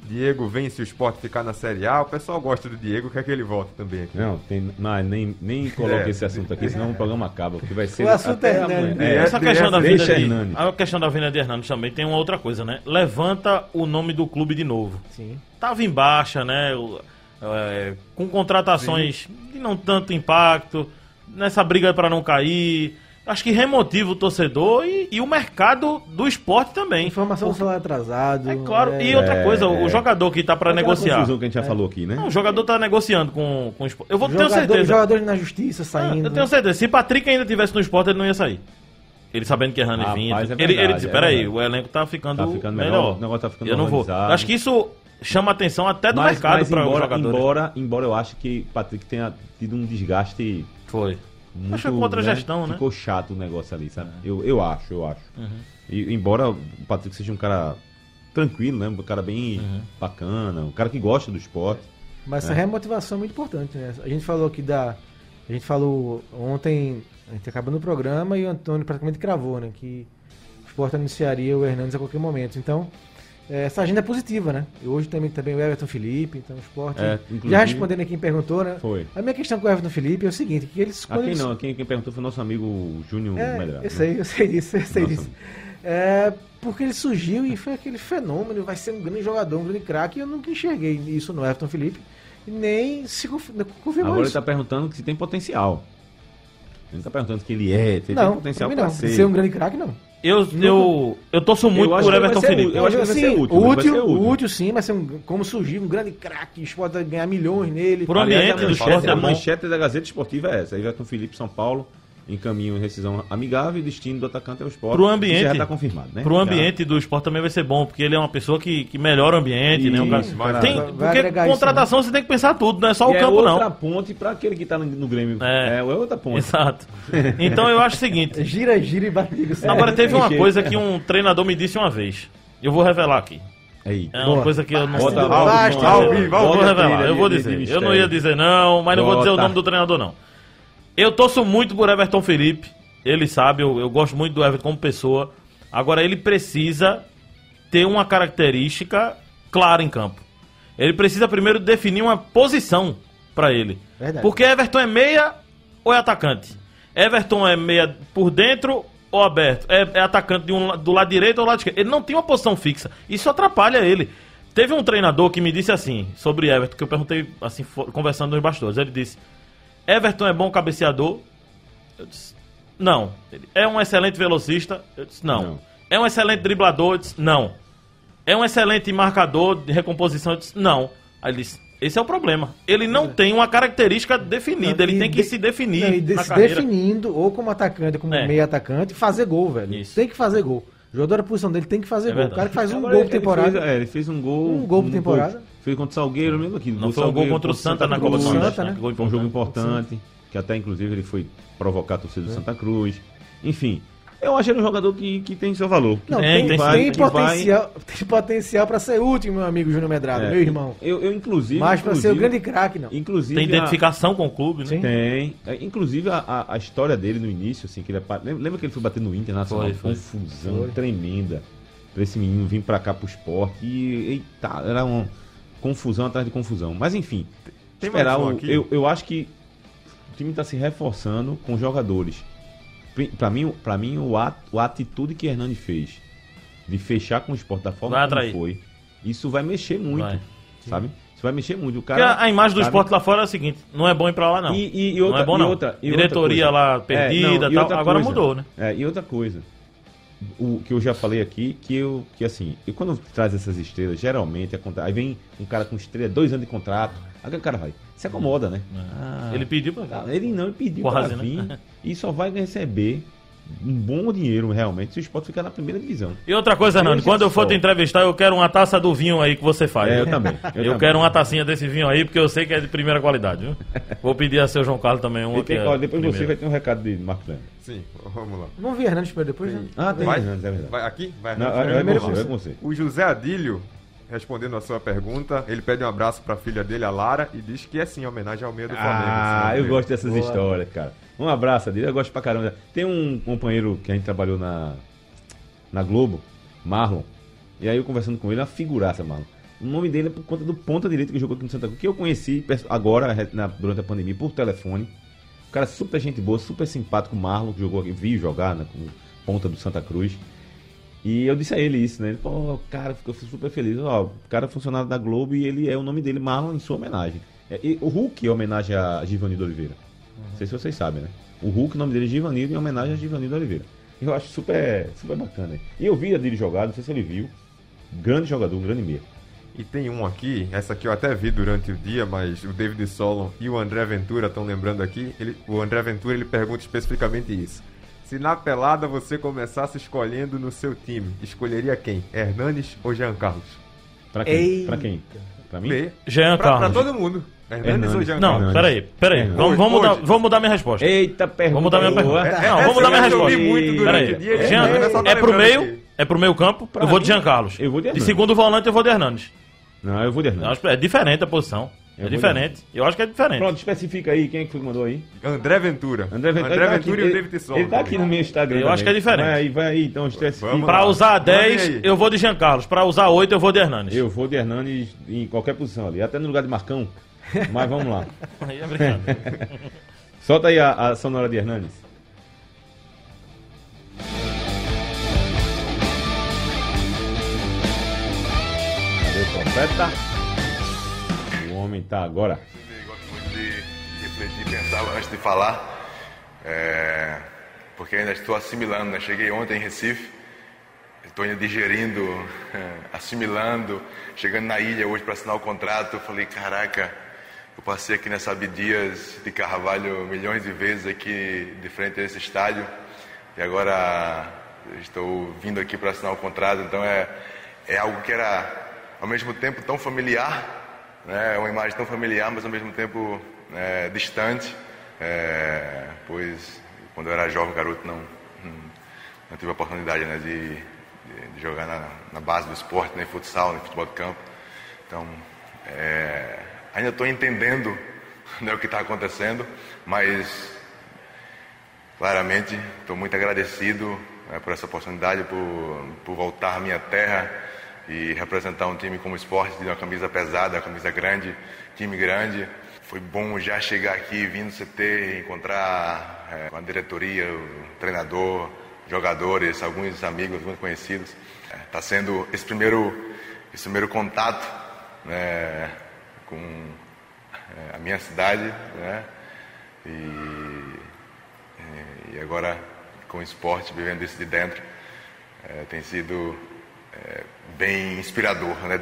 Diego vem se o esporte ficar na Série A. O pessoal gosta do Diego, quer que ele volte também aqui. Não, tem, não, nem, nem coloque É. esse assunto aqui, senão o programa acaba, porque vai ser O assunto é amanhã. Hernani. É, É, Essa questão da deixa de, Hernani. a questão da vinda de Hernandes também tem uma outra coisa, né? Levanta o nome do clube de novo. Sim. Tava em baixa, né? É, com contratações de não tanto impacto, nessa briga para não cair. Acho que remotiva o torcedor e, e o mercado do esporte também. Informação do salário atrasado. É claro. é- E outra coisa, o é. jogador que tá para negociar. confusão que a gente já falou aqui, né? Não, o jogador tá negociando com, com o esporte. Eu vou ter Jogador, certeza. Jogadores na justiça Ah, saindo. eu tenho certeza. Se Patrick ainda tivesse no esporte, ele não ia sair. Ele sabendo que Hernani Rapaz, vinha. é ele, verdade, ele disse: é peraí, o elenco tá ficando, Tá ficando melhor. melhor, o negócio tá ficando Eu não vou. Acho que isso chama atenção até do mas, mercado mas para os embora, jogadores. embora, embora eu acho que Patrick tenha tido um desgaste Foi. muito, Acho que contra a gestão, né? Ficou chato o negócio ali, sabe? Eu, eu acho, eu acho. E, embora o Patrick seja um cara tranquilo, né? Um cara bem bacana, um cara que gosta do esporte. Mas É. essa remotivação é muito importante, né? A gente falou aqui da. A gente falou ontem, a gente acabou no programa e o Antônio praticamente cravou, né? Que o Sport anunciaria o Hernandes a qualquer momento. Então, é, essa agenda é positiva, né? E hoje também, também o Everton Felipe, então o Sport. É, já respondendo a quem perguntou, né? Foi. A minha questão com o Everton Felipe é o seguinte: que eles. Ah, quando quem eles- não? Quem, quem perguntou foi o nosso amigo Júnior É, Medrado. eu sei, eu sei disso, eu sei Nossa. disso. É, porque ele surgiu e foi aquele fenômeno, vai ser um grande jogador, um grande craque, e eu nunca enxerguei isso no Everton Felipe, nem se confi- confirmou Agora ele isso. tá perguntando se tem potencial. Ele não tá perguntando que ele é, se ele não, tem potencial não. ser. Ser um grande craque, não. Eu, eu, eu torço muito Eu por vai Everton Felipe. Eu acho que vai ser útil, útil, vai útil. útil sim, mas um, como surgiu um grande craque, pode ganhar milhões nele. Por Aliás, ambiente a do esporte é a manchete da Gazeta Esportiva é essa. Everton Felipe, São Paulo, encaminha uma rescisão amigável e destino do atacante ao esporte. Pro Isso ambiente. Já tá confirmado, né? Pro Já. ambiente do esporte também vai ser bom, porque ele é uma pessoa que, que melhora o ambiente, né? Um cara- Isso, vai- tem, vai- porque agregar isso, contratação você tem que pensar tudo, não é só o E é campo, outra não. ponte pra aquele que tá no, no Grêmio. É. É, é outra ponte. Exato. Então eu acho o seguinte. (laughs) Gira, gira e bate liga. Agora teve uma jeito. coisa que um treinador me disse uma vez. Eu vou revelar aqui. Aí. É uma Boa. coisa que eu não Bota eu Basta, vou revelar, eu vou dizer. Eu não ia dizer não, mas não vou dizer o nome do treinador não. Eu torço muito por Everton Felipe. Ele sabe, eu, eu gosto muito do Everton como pessoa. Agora ele precisa ter uma característica clara em campo. Ele precisa primeiro definir uma posição pra ele. Verdade. Porque Everton é meia ou é atacante? Everton é meia por dentro ou aberto? É, é atacante de um do lado direito ou do lado esquerdo? Ele não tem uma posição fixa. Isso atrapalha ele. Teve um treinador que me disse assim, sobre Everton, que eu perguntei, assim, conversando nos bastidores. Ele disse: Everton é bom cabeceador? Eu disse: Não. Ele, é um excelente velocista? Eu disse: Não. Não. É um excelente driblador? Eu disse: Não. É um excelente marcador de recomposição? Eu disse: Não. Aí ele disse: Esse é o problema. Ele não tem uma característica definida. Ele E tem que de- se definir não, e de- na se carreira. definindo, ou como atacante, ou como É. meio atacante, fazer gol, velho. Isso. Tem que fazer gol. O jogador da posição dele tem que fazer É gol. verdade. O cara que faz um Agora, gol por temporada. Fez, é, ele fez um gol. Um gol por temporada. Fez contra o Salgueiro, mesmo aqui. Não foi um gol contra o Santa na Copa do Santa, né? Foi um jogo importante. que até inclusive ele foi provocar a torcida É. do Santa Cruz. Enfim, eu acho ele um jogador que, que tem seu valor. Não, Tem, tem, tem tem, sim, que potencial, tem potencial pra ser útil, meu amigo Júnior Medrado, É, meu irmão. Eu, eu inclusive. Mas pra ser o grande craque, não. Inclusive. Tem a- identificação com o clube, né? Sim. Tem. É, Inclusive a, a, a história dele no início, assim, que ele lembra, lembra que ele foi bater no Internacional? Foi, foi. Confusão Foi. tremenda. Pra esse menino vir pra cá pro esporte. E eita, era uma confusão atrás de confusão. Mas enfim, Tem esperar um o- aqui? eu, eu acho que o time tá se reforçando com jogadores pra mim, pra mim o ato, a atitude que Hernani fez de fechar com o esporte da forma atrair. foi, isso vai mexer muito, Vai. sabe? Isso vai mexer muito. O Porque cara, a, a imagem do sabe? esporte lá fora é a seguinte: não é bom ir pra lá, não. E, e- e outra, não é bom, e não. outra- e Diretoria outra lá perdida É, e não, tal. outra Agora coisa. mudou, né? É, e outra coisa, o que eu já falei aqui, que eu, que assim, e quando traz essas estrelas, geralmente acontece, aí vem um cara com estrela, dois anos de contrato, aí o cara vai, se acomoda, né? Ah, Ele pediu pra Ele não, ele pediu Quase, para né? vir e só vai receber um bom dinheiro realmente se o esporte ficar na primeira divisão. E outra coisa, Veja quando eu for te entrevistar, eu quero uma taça do vinho aí que você faz. É, eu também. Eu, (laughs) também. quero uma tacinha desse vinho aí, porque eu sei que é de primeira qualidade, viu? (laughs) Vou pedir a seu João Carlos também uma tem- é depois você vai ter um recado de Leandro. Sim, vamos lá. Vamos ver Hernandes para depois, né? Ah, tem Vai? Hernandes, é verdade. Vai aqui? Vai. Não, Hernandes. vai, vai primeiro com você, você. vai com você. O José Adílio, respondendo a sua pergunta, ele pede um abraço pra filha dele, a Lara, e diz que é sim, em homenagem ao meio do Flamengo. Ah, eu gosto dessas Boa. histórias, cara. Um abraço dele, eu gosto pra caramba. Tem um companheiro que a gente trabalhou na, na Globo, Marlon. E aí eu conversando com ele, uma figuraça, Marlon. O nome dele é por conta do ponta direita que jogou aqui no Santa Cruz, que eu conheci agora, na- durante a pandemia, por telefone. Um cara super gente boa, super simpático, Marlon, que jogou aqui, vi jogar né, como ponta do Santa Cruz. E eu disse a ele isso, né? Ele falou, "Ó, cara, ficou super feliz. Ó, o cara é funcionário da Globo e ele é o nome dele, Marlon, em sua homenagem. É, e o Hulk é homenagem a Givanildo Oliveira. Não sei se vocês sabem, né? O Hulk, o nome dele é Givanildo, em homenagem a Givanildo Oliveira. Eu acho super, super bacana. E eu vi a dele jogar, não sei se ele viu. Grande jogador, um grande meia. E tem um aqui, essa aqui eu até vi durante o dia, mas o David Solon e o André Ventura estão lembrando aqui. Ele, o André Ventura ele pergunta especificamente isso. Se na pelada você começasse escolhendo no seu time, escolheria quem? Hernanes ou Jean Carlos? Pra quem? Pra quem? Pra mim? Jean Pra, pra Carlos. todo mundo. Hernandes. ou Jean Não, peraí, peraí. Hoje, Vamos, vamos, mudar, vamos mudar minha resposta. Eita, pergunta. Vamos mudar minha pergunta. É, Não, vamos mudar minha eu vi resposta. muito durante Peraí. o dia. Jean, tá é pro meio, aqui. é pro meio campo, Pra eu vou de Jean Carlos. eu vou de De Hernandes. segundo volante eu vou de Hernandes. Não, eu vou de Hernandes. acho é diferente a posição. Eu É diferente. Eu acho que é diferente. Pronto, especifica aí. Quem é que foi que mandou aí? André Ventura. André Ventura, André tá Ventura aqui, e o ele- David Solon. Ele tá aqui no meu Instagram. Eu acho também. que é diferente. Vai aí, vai aí, então especifica. Pra usar Mandem 10, aí. eu vou de Jean Carlos. Pra usar 8, eu vou de Hernandes. Eu vou de Hernandes em qualquer posição ali, até no lugar de Marcão. Mas vamos lá. (laughs) Aí é brincadeira. (laughs) Solta aí a, a sonora de Hernandes. Cadê o profeta? O homem tá agora. Gosto muito de refletir, pensar antes de falar, é, porque ainda estou assimilando. Né? Cheguei ontem em Recife, estou ainda digerindo, (laughs) assimilando. Chegando na ilha hoje para assinar o contrato, eu falei: caraca, eu passei aqui nessa Abdias de Carvalho milhões de vezes aqui de frente a esse estádio e agora estou vindo aqui para assinar o contrato. Então é, é algo que era ao mesmo tempo tão familiar né, é uma imagem tão familiar, mas ao mesmo tempo é, distante, é, pois quando eu era jovem, garoto, não, não, tive a oportunidade né, de, de- jogar na, na base do esporte, nem futsal, nem futebol de campo. Então, é, ainda estou entendendo né, o que está acontecendo, mas claramente estou muito agradecido né, por essa oportunidade, por, por voltar à minha terra e representar um time como esporte, de uma camisa pesada, uma camisa grande, time grande. Foi bom já chegar aqui, vir no CT, encontrar é, com a diretoria, o treinador, jogadores, alguns amigos, alguns conhecidos. Está sendo esse primeiro, esse primeiro contato né, com é, a minha cidade, né? E, e agora com o esporte, vivendo isso de dentro, é, tem sido é, bem inspirador. Né?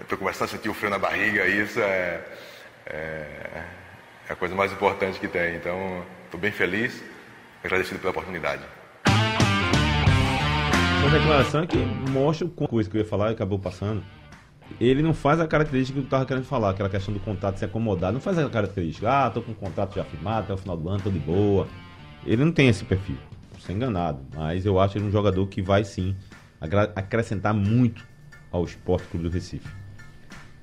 Estou começando a sentir o frio na barriga, isso é, é, é a coisa mais importante que tem. Então, estou bem feliz, agradecido pela oportunidade. Uma declaração que mostra o coisa que eu ia falar e acabou passando. Ele não faz a característica que eu tava querendo falar, aquela questão do contrato se acomodar. Não faz a característica, ah, tô com um contrato já firmado até o final do ano, tô de boa. Ele não tem esse perfil, sem enganado. Mas eu acho ele um jogador que vai sim acrescentar muito ao Esporte Clube do Recife.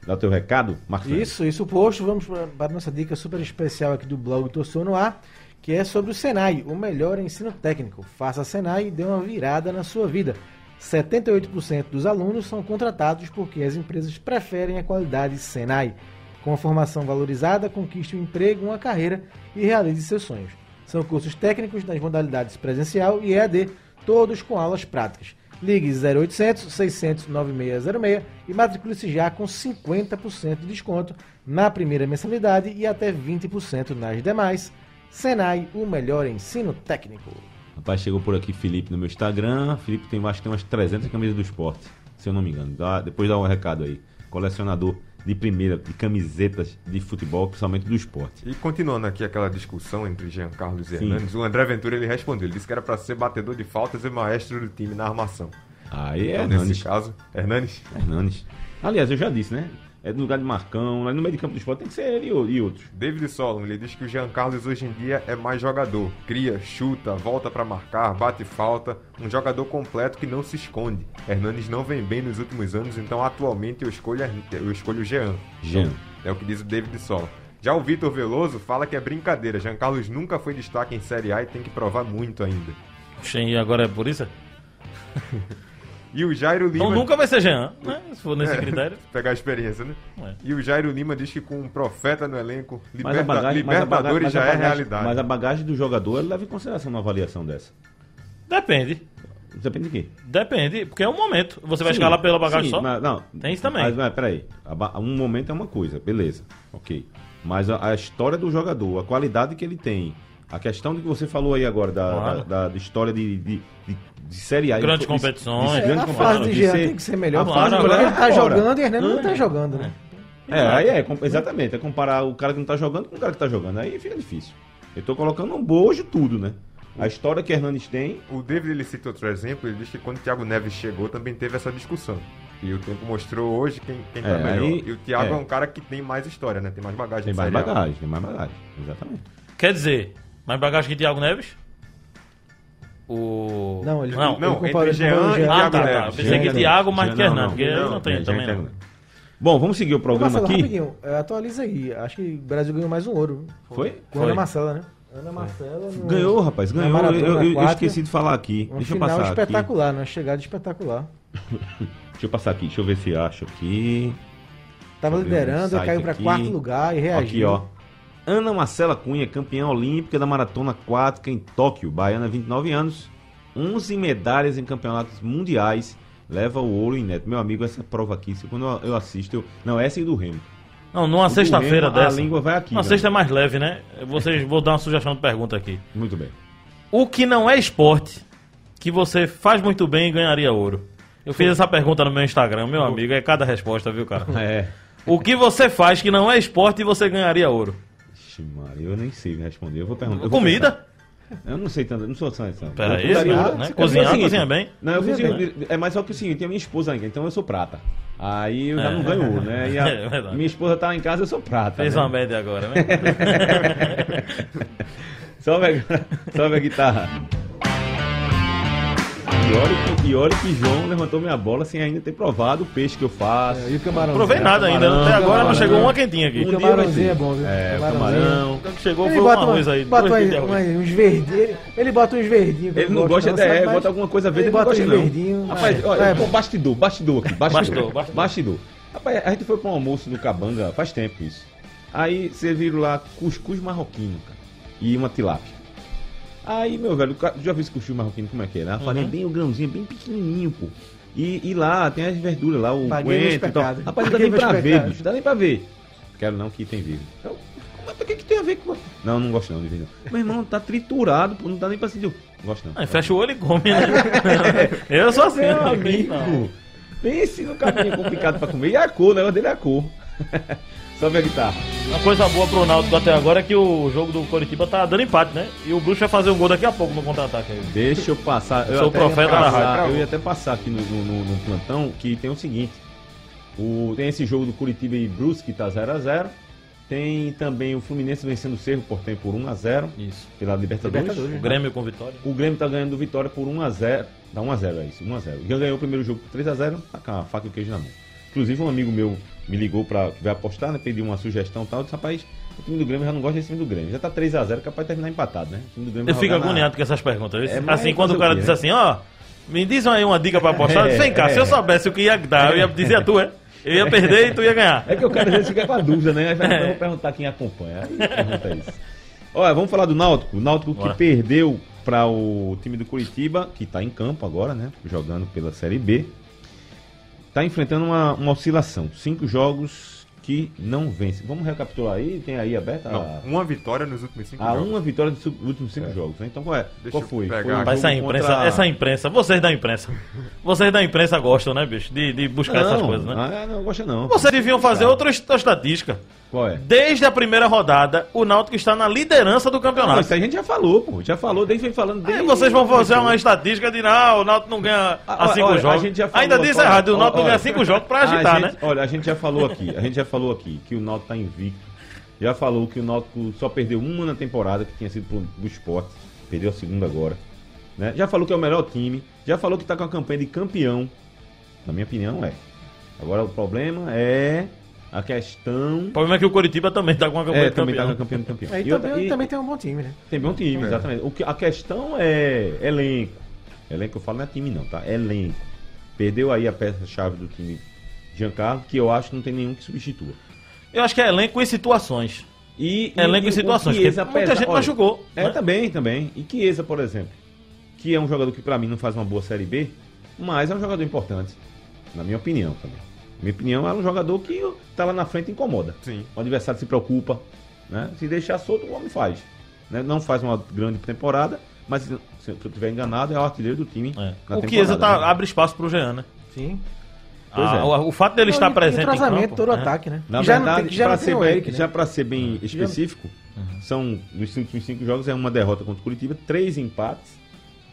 Dá o teu recado, Marcos? Isso, isso posto. Vamos para a nossa dica super especial aqui do blog Torceu no Ar, que é sobre o Senai, o melhor ensino técnico. Faça Senai e dê uma virada na sua vida. 78% dos alunos são contratados porque as empresas preferem a qualidade Senai. Com a formação valorizada, conquiste um emprego, uma carreira e realize seus sonhos. São cursos técnicos nas modalidades presencial e EAD, todos com aulas práticas. Ligue 0800 600 9606 e matricule-se já com 50% de desconto na primeira mensalidade e até 20% nas demais. Senai, o melhor ensino técnico. Rapaz, chegou por aqui Felipe no meu Instagram. Felipe tem, acho que tem umas 300 camisas do esporte, se eu não me engano. Dá- depois dá um recado aí. Colecionador de primeira de camisetas de futebol, principalmente do esporte. E continuando aqui aquela discussão entre Jean Carlos e Sim. Hernandes, o André Ventura ele respondeu, ele disse que era para ser batedor de faltas e maestro do time na armação. Aí é Então, Hernandes. nesse caso, Hernandes, Hernandes. Aliás, eu já disse, né? É no lugar de Marcão, lá no meio de campo do esporte tem que ser ele e outros. David Solon, ele diz que o Jean Carlos hoje em dia é mais jogador. Cria, chuta, volta para marcar, bate falta. Um jogador completo que não se esconde. Hernandes não vem bem nos últimos anos, então atualmente eu escolho, eu escolho o Jean. Jean. É o que diz o David Solon. Já o Vitor Veloso fala que é brincadeira. Jean Carlos nunca foi destaque em Série A e tem que provar muito ainda. E agora é por isso? (laughs) E o Jairo Lima. Então nunca vai ser Jean, né? Se for nesse É, critério. (laughs) Pegar a experiência, né? É. E o Jairo Lima diz que com um profeta no elenco, Mas a liberta- bagagem, mas a Libertadores bagagem, já é realidade. Mas a bagagem do jogador ele leva em consideração uma avaliação dessa. Depende. Depende de quê? Depende, porque é um momento. Você vai Sim, escalar pela bagagem sim, só? mas não, Tem isso também. Mas, mas peraí, um momento é uma coisa, beleza, ok. Mas a, a história do jogador, a qualidade que ele tem, a questão de que você falou aí agora, da, Claro. da, da- da história de, de, de, de Série A. Grandes de- de- competições. de É, grandes a fase competições, de de Jean tem que ser melhor, a fase ele melhor tá fora. jogando e Hernando não tá jogando, né? É, aí é, exatamente, é comparar o cara que não tá jogando com o cara que tá jogando, aí fica difícil. Eu tô colocando um bojo tudo, né? A história que Hernandes tem, O David ele cita outro exemplo, ele diz que quando o Thiago Neves chegou também teve essa discussão. E o tempo mostrou hoje quem, quem tá É, melhor. aí- e o Thiago é. é. um cara que tem mais história, né? Tem mais bagagem tem em mais bagagem, tem mais bagagem, exatamente. Quer dizer, mais bagagem que Thiago Neves? O. Não, ele- Não, Não, Ele entre Jean Jean. Ah, tá, tá. Neves. Pensei que Thiago mais Jean Hernando, não. porque Não, não tem É, também. Não. Bom, vamos seguir o programa Marcelo, aqui. rapidinho, é, atualiza aí. Acho que o Brasil ganhou mais um ouro. Foi? Com a Foi. Ana Marcela, né? Ana Marcela. no- Ganhou, rapaz, ganhou. Eu, maratona eu- eu esqueci de falar aqui. Um Deixa eu final passar aqui. espetacular, né? Chegada espetacular. (laughs) Deixa eu passar aqui, deixa eu ver se acho aqui. Tava eu liderando, caiu pra aqui. quarto lugar e Aqui, reagiu. ó. Ana Marcela Cunha, campeã olímpica da maratona aquática em Tóquio. Baiana, 29 anos. 11 medalhas em campeonatos mundiais. Leva o ouro em neto. Meu amigo, essa prova aqui, se quando eu, assisto, eu... Não, essa é do Remo. Não, numa sexta-feira dessa. A língua vai aqui. Uma né? sexta é mais leve, né? Vocês vou dar uma sugestão de pergunta aqui. Muito bem. O que não é esporte, que você faz muito bem e ganharia ouro? Eu fiz essa pergunta no meu Instagram, meu amigo, é cada resposta, viu, cara? É. O que você faz que não é esporte e você ganharia ouro? Ixi, Maria, eu nem sei responder. Eu vou perguntar. eu vou Comida? Eu não sei tanto, não sou santo. Pera aí, Eu daria- né? Cozinhar, é seguinte, cozinha bem. Não, eu Cozinha cozinho. É mais só que o seguinte, tem minha esposa ainda, então eu sou prata. Aí eu já É. não ganho ouro, né? (laughs) E a- É minha esposa tá em casa, eu sou prata. Fez né? uma média agora, né? Sobe a, sobe a guitarra. E olha, que, e olha que João levantou minha bola sem ainda ter provado o peixe que eu faço. E o camarão? Não provei nada ainda, camarão, até agora não chegou uma quentinha aqui. Um vai camarãozinho é bom, viu? É, Camarãozinho. camarão. Que chegou Ele foi um bota, arroz uma, aí. bota arroz. uma- uns verdinhos. Ele bota uns verdinhos. Ele não gosta é, bota alguma coisa verde, Ele não bota gosta uns não. verdinhos. Rapaz, mas- olha, é, bastidor, bastidor aqui, bastidor. Bastidor, bastidor. Bastidor. Rapaz, a gente foi pra um almoço no Cabanga faz tempo isso. Aí serviram lá cuscuz marroquino, cara, e uma tilápia. Aí, meu velho, já viu esse cuscuz marroquino como é que é, né? A farinha bem o grãozinho, bem pequenininho, pô. E, e lá tem as verduras lá, o coentro e tal. Rapaz, não dá nem pra ver, bicho, não dá nem pra ver. Quero não que tem vivo. Então, mas por que que tem a ver com... Não, não gosto não de ver não. Meu irmão, tá triturado, pô, não dá nem pra sentir. Não gosto não. Aí fecha o olho e come, né? (laughs) Eu sou assim, Meu não. amigo. Pense no caminho complicado pra comer. E a cor, o negócio dele é a cor. (laughs) Sobe a guitarra. Uma coisa boa pro Náutico até agora é que o jogo do Coritiba tá dando empate, né? E o Bruxo vai fazer um gol daqui a pouco no contra-ataque aí. Deixa eu passar. Eu sou o profeta da rádio. Eu ia até passar aqui no, no- no- plantão que tem o seguinte: o, tem esse jogo do Curitiba e Brusque que tá 0x0. Tem também o Fluminense vencendo o Cerro por tempo por 1x0 Isso. pela Libertadores. Libertadores. O Grêmio com vitória. O Grêmio tá ganhando do Vitória por 1x0. Dá 1x0, é isso, 1x0. Já ganhou o primeiro jogo por 3x0, tá com a faca e o queijo na mão. Inclusive, um amigo meu me ligou pra vai apostar, né? Pediu uma sugestão e tal. Eu disse, rapaz, o time do Grêmio já não gosta desse time do Grêmio. Já tá 3x0, capaz de terminar empatado, né? O time do Grêmio Eu fico jogar na- agoniado com essas perguntas. É, assim, quando o cara diz assim, ó, me diz aí uma dica pra apostar. Eu (laughs) disse, Vem cá, É, se eu é. soubesse o que ia dar, eu ia dizer a tua, é? Eu ia perder e tu ia ganhar. É que o cara às vezes fica com a dúvida, né? Aí vai- eu vou perguntar quem acompanha. Aí pergunta isso. Olha, vamos falar do Náutico. O Náutico Bora. que perdeu para o time do Curitiba, que está em campo agora, né? Jogando pela Série B. Está enfrentando uma, uma oscilação. Cinco jogos que não vence. Vamos recapitular aí? Tem aí aberta? Não, a- uma vitória nos últimos cinco Ah, jogos. uma vitória dos últimos cinco jogos. né? Então qual é? Deixa qual eu foi? pegar Foi um essa jogo imprensa, contra- essa imprensa, vocês da imprensa, vocês da imprensa gostam, né, bicho? De, de buscar essas Não, coisas, né? Ah, não, gosta não. Vocês deviam fazer Tá. outra est- estatística. Qual é? Desde a primeira rodada, o Náutico está na liderança do Não, campeonato. isso aí a gente já falou, pô. Já falou, desde vem falando Aí desde... vocês vão fazer uma estatística de não, o Náutico não ganha Ah, a cinco olha, a jogos. gente já falou Ainda olha, errado, o Náutico olha, ganha olha. cinco jogos pra A agitar, gente- né? Olha, a gente já falou aqui, a gente já falou aqui que o Náutico tá invicto. Já falou que o Náutico só perdeu uma na temporada, que tinha sido pro, do esporte. Perdeu a segunda agora. Né? Já falou que é o melhor time. Já falou que tá com a campanha de campeão. Na minha opinião, é. Agora o problema é a questão. O problema é que o Coritiba também tá com uma campanha É, de também tá campeão. com a campeã de campeão. Aí E outra- também, e- também tem um bom time, né? Tem bom time, É. exatamente. O que, a questão é elenco. Elenco eu falo não é time não, tá? Elenco. Perdeu aí a peça-chave do time Giancarlo, que eu acho que não tem nenhum que substitua. Eu acho que é elenco e situações. E, Elenco e e situações, o Chiesa, muita gente machucou, É, né? também, também. E Chiesa, por exemplo, que é um jogador que pra mim não faz uma boa Série B, mas é um jogador importante, na minha opinião também. Minha opinião é um jogador que tá lá na frente e incomoda. Sim. O adversário se preocupa, né? Se deixar solto, o homem faz. né? Não faz uma grande temporada, mas se eu estiver enganado, é o artilheiro do time. É. na O Chiesa tá, né? abre espaço pro Jean, né? Sim. Pois Ah, é. o, o fato dele estar Não, e- presente em campo... todo o é. ataque, né? Na já não verdade, tem- que já pra ser bem, Eric, né? já para ser bem específico, são dos últimos cinco jogos é uma derrota contra o Curitiba, três empates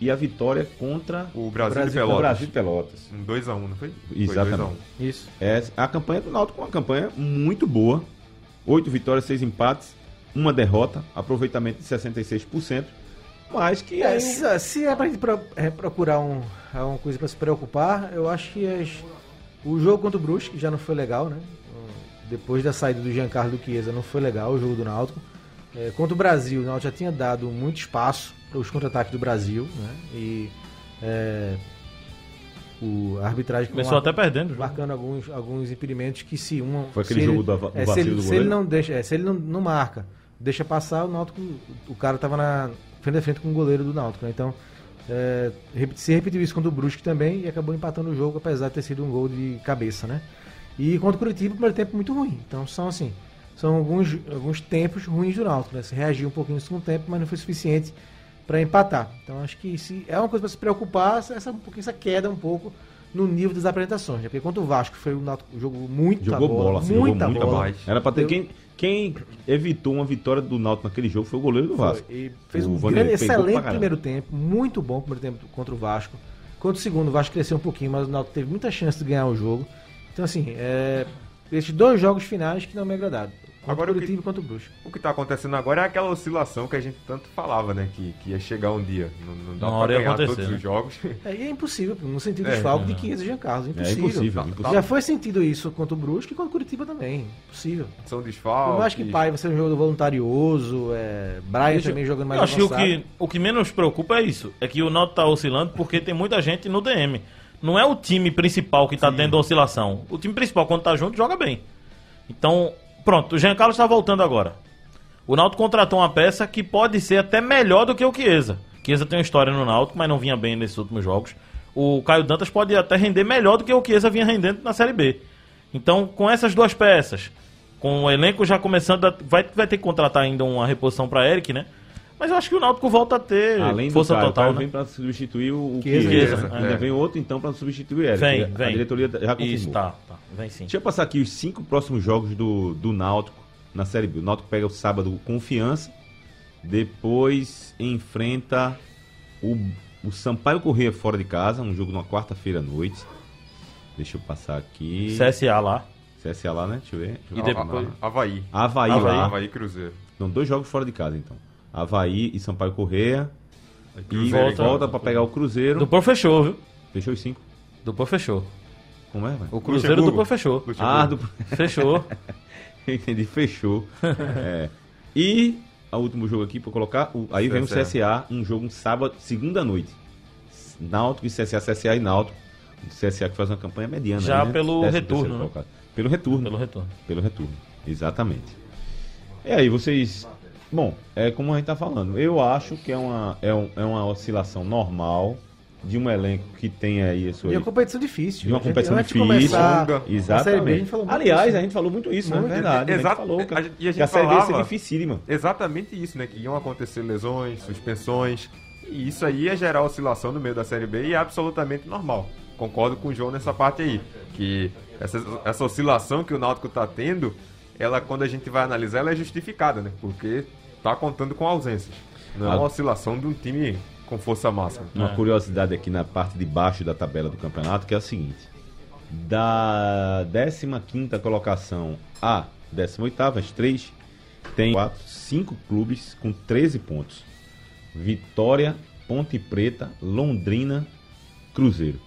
e a vitória contra O Brasil, de o Pelotas. Brasil Pelotas. Um 2x1, não foi? Exatamente. Foi 2 a 1. Isso. É a campanha do Náutico, uma campanha muito boa. Oito vitórias, seis empates, uma derrota, aproveitamento de 66%, mas que É, aí se, se é pra gente pro- é, procurar um, uma coisa pra se preocupar, eu acho que as- o jogo contra o Brusque já não foi legal, né? Depois da saída do Giancarlo do Chiesa não foi legal o jogo do Náutico. É, contra o Brasil, o Náutico já tinha dado muito espaço para os contra-ataques do Brasil, né? E é, o a arbitragem Começou até perdendo. marcando alguns, alguns impedimentos que se um Foi aquele se jogo ele, do va- do é, se vacilo ele, do se ele não deixa é, se ele não, não marca deixa passar o Náutico o cara tava na frente a frente com o goleiro do Náutico né? então é, se repetiu isso contra o Brusque também e acabou empatando o jogo apesar de ter sido um gol de cabeça né e contra o Curitiba o primeiro tempo muito ruim então são assim são alguns alguns tempos ruins do Náutico né? se reagiu um pouquinho no segundo tempo mas não foi suficiente para empatar então acho que se é uma coisa para se preocupar essa um pouquinho essa queda um pouco no nível das apresentações, né? porque contra o Vasco foi um Náutico que jogou muita jogou bola, bola, jogou muita muita bola. mais. Era pra ter Eu- quem, quem evitou uma vitória do Náutico naquele jogo foi o goleiro do Vasco. Foi, fez um grande, excelente primeiro tempo, muito bom primeiro tempo contra o Vasco. Contra o segundo, o Vasco cresceu um pouquinho, mas o Náutico teve muita chance de ganhar o jogo. Então, assim, é, esses dois jogos finais que não me agradaram. Agora, o o que- Curitiba e contra o Brusque. O que tá acontecendo agora é aquela oscilação que a gente tanto falava, né? Que, que ia chegar um dia. Não, não dá ia ganhar acontecer, todos né? os jogos. É, e é impossível, no sentido É, de falta de Chiesa e Jean Carlos. É Impossível. impossível, Tá- impossível. Já foi sentido isso contra o Brusque e contra o Curitiba também. Impossível. São Eu desfalques. acho que Pai vai ser um jogo voluntarioso, é, Brian Deixa- também jogando mais Eu acho que o avançado. que, o que menos preocupa é isso. É que o Náutico tá oscilando porque tem muita gente no DM. Não é o time principal que tá tendo oscilação. O time principal, quando tá junto, joga bem. Então, pronto, o Jean Carlos tá voltando agora. O Náutico contratou uma peça que pode ser até melhor do que o Chiesa. Chiesa tem uma história no Náutico, mas não vinha bem nesses últimos jogos. O Caio Dantas pode até render melhor do que o Chiesa vinha rendendo na Série B. Então, com essas duas peças, com o elenco já começando, a, vai, vai ter que contratar ainda uma reposição para Eric, né? Mas eu acho que o Náutico volta a ter Além do força Caio, o total, Caio né? vem pra substituir o, o Chiesa. Chiesa. Chiesa, Ainda é. vem outro então pra substituir o Eric. Vem, A vem. diretoria já confirmou. Isso, tá, tá. Vem sim. Deixa eu passar aqui os cinco próximos jogos do, do Náutico na Série B. O Náutico pega o sábado Confiança, depois enfrenta o, o Sampaio Corrêa fora de casa, um jogo numa quarta-feira à noite. Deixa eu passar aqui. CSA lá. CSA lá, né? Deixa eu ver. Deixa eu E depois- Havaí. Havaí, Havaí, lá. Havaí Cruzeiro. São dois jogos fora de casa, então. Havaí e Sampaio Corrêa. E volta, volta pra pegar o Cruzeiro. Duplo fechou, viu? Fechou os cinco. Duplo fechou. Como é, velho? O Cruzeiro duplo fechou. Luxemburgo. Ah, do... (laughs) Fechou. (laughs) Entendi, fechou. (laughs) É. E o último jogo aqui pra colocar, o- aí vem o CSA. Um jogo um sábado, segunda noite. Náutico e CSA, CSA e Náutico. O CSA que faz uma campanha mediana. Já aí, né? pelo Décimo retorno, né? Pelo retorno. Pelo retorno. Pelo retorno, exatamente. E aí, vocês Bom, é como a gente tá falando. Eu acho que é uma, é, um- é uma oscilação normal de um elenco que tem aí a sua. E uma competição difícil. De uma A gente- competição antes de difícil, começar longa. a Série B, a Exatamente. gente falou muito Aliás, disso. a gente falou muito isso, né? É Muito. verdade. A gente Exato. falou que, A gente- e a gente que a Série B ia ser falava- dificílima. Exatamente isso, né? Que iam acontecer lesões, suspensões. E isso aí ia gerar oscilação no meio da Série B e é absolutamente normal. Concordo com o João nessa parte aí. Que essa, essa oscilação que o Náutico tá tendo, ela, quando a gente vai analisar, ela é justificada, né? Porque tá contando com ausências. Não é Ah. uma oscilação de um time com força máxima. Uma curiosidade aqui na parte de baixo da tabela do campeonato, que é a seguinte. Da 15ª colocação à 18ª, as três, tem quatro, cinco clubes com 13 pontos. Vitória, Ponte Preta, Londrina, Cruzeiro.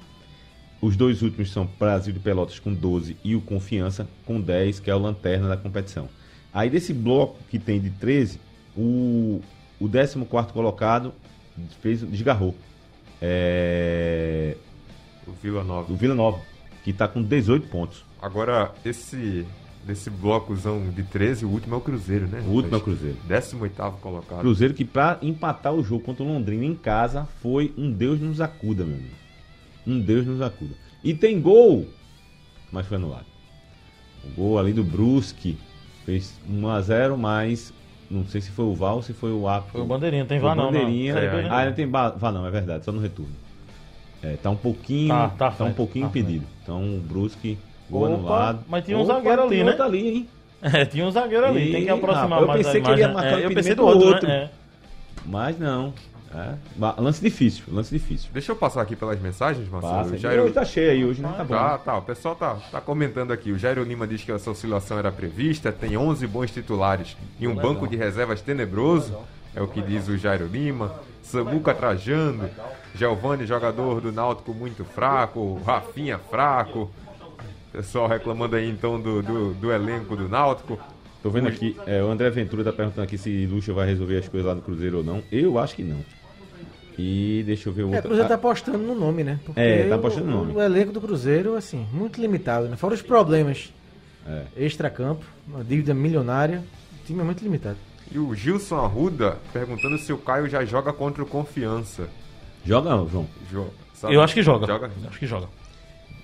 Os dois últimos são Brasil de Pelotas com 12 e o Confiança com 10, que é o lanterna da competição. Aí desse bloco que tem de 13, o, o 14º colocado fez, desgarrou. É, O Vila Nova. o Vila Nova, que está com 18 pontos. Agora, esse desse blocozão de 13, o último é o Cruzeiro, né? O último é o Cruzeiro. 18º colocado. Cruzeiro que para empatar o jogo contra o Londrina em casa foi um Deus nos acuda, meu amigo. Um Deus nos acuda. E tem gol, mas foi anulado. O gol ali do Brusque fez 1 a 0 mas não sei se foi o Val ou se foi o Apo. Foi o Bandeirinha, tem o não. não. Bandeirinha. Né? Ah, não tem vá não, é verdade, só no retorno. É, tá um pouquinho, Tá, tá, tá um pouquinho tá impedido. Então o Brusque, gol Opa, anulado. mas tinha um Opa, zagueiro ali, né? ali, hein? (laughs) É, tinha um zagueiro ali, tem que aproximar eu mais pensei a que ele ia imagem. marcar É, o eu pensei impedimento do outro, outro. né? É. Mas não. É. Lance difícil, lance difícil. Deixa eu passar aqui pelas mensagens, Marcelo. Passa. O Jairo- Hoje tá cheio aí, hoje não tá bom. Tá, tá, o pessoal tá, tá comentando aqui. O Jairo Lima diz que essa oscilação era prevista, tem 11 bons titulares e um banco de reservas tenebroso, é o que diz o Jairo Lima. Samuca trajando, Giovanni, jogador do Náutico muito fraco, Rafinha fraco. Pessoal reclamando aí então do, do, do elenco do Náutico. Tô vendo aqui, é, o André Ventura tá perguntando aqui se Lucha vai resolver as coisas lá do Cruzeiro ou não. Eu acho que não. E deixa eu ver o É, o outro. Cruzeiro tá Ah, apostando no nome, né? Porque É, tá o- apostando no nome. O elenco do Cruzeiro, assim, muito limitado, né? Fora os problemas É. extra-campo, uma dívida milionária, o time é muito limitado. E o Gilson Arruda perguntando se o Caio já joga contra o Confiança. Joga não, João. Jo- sabe? Eu acho que joga. Joga? Acho que joga.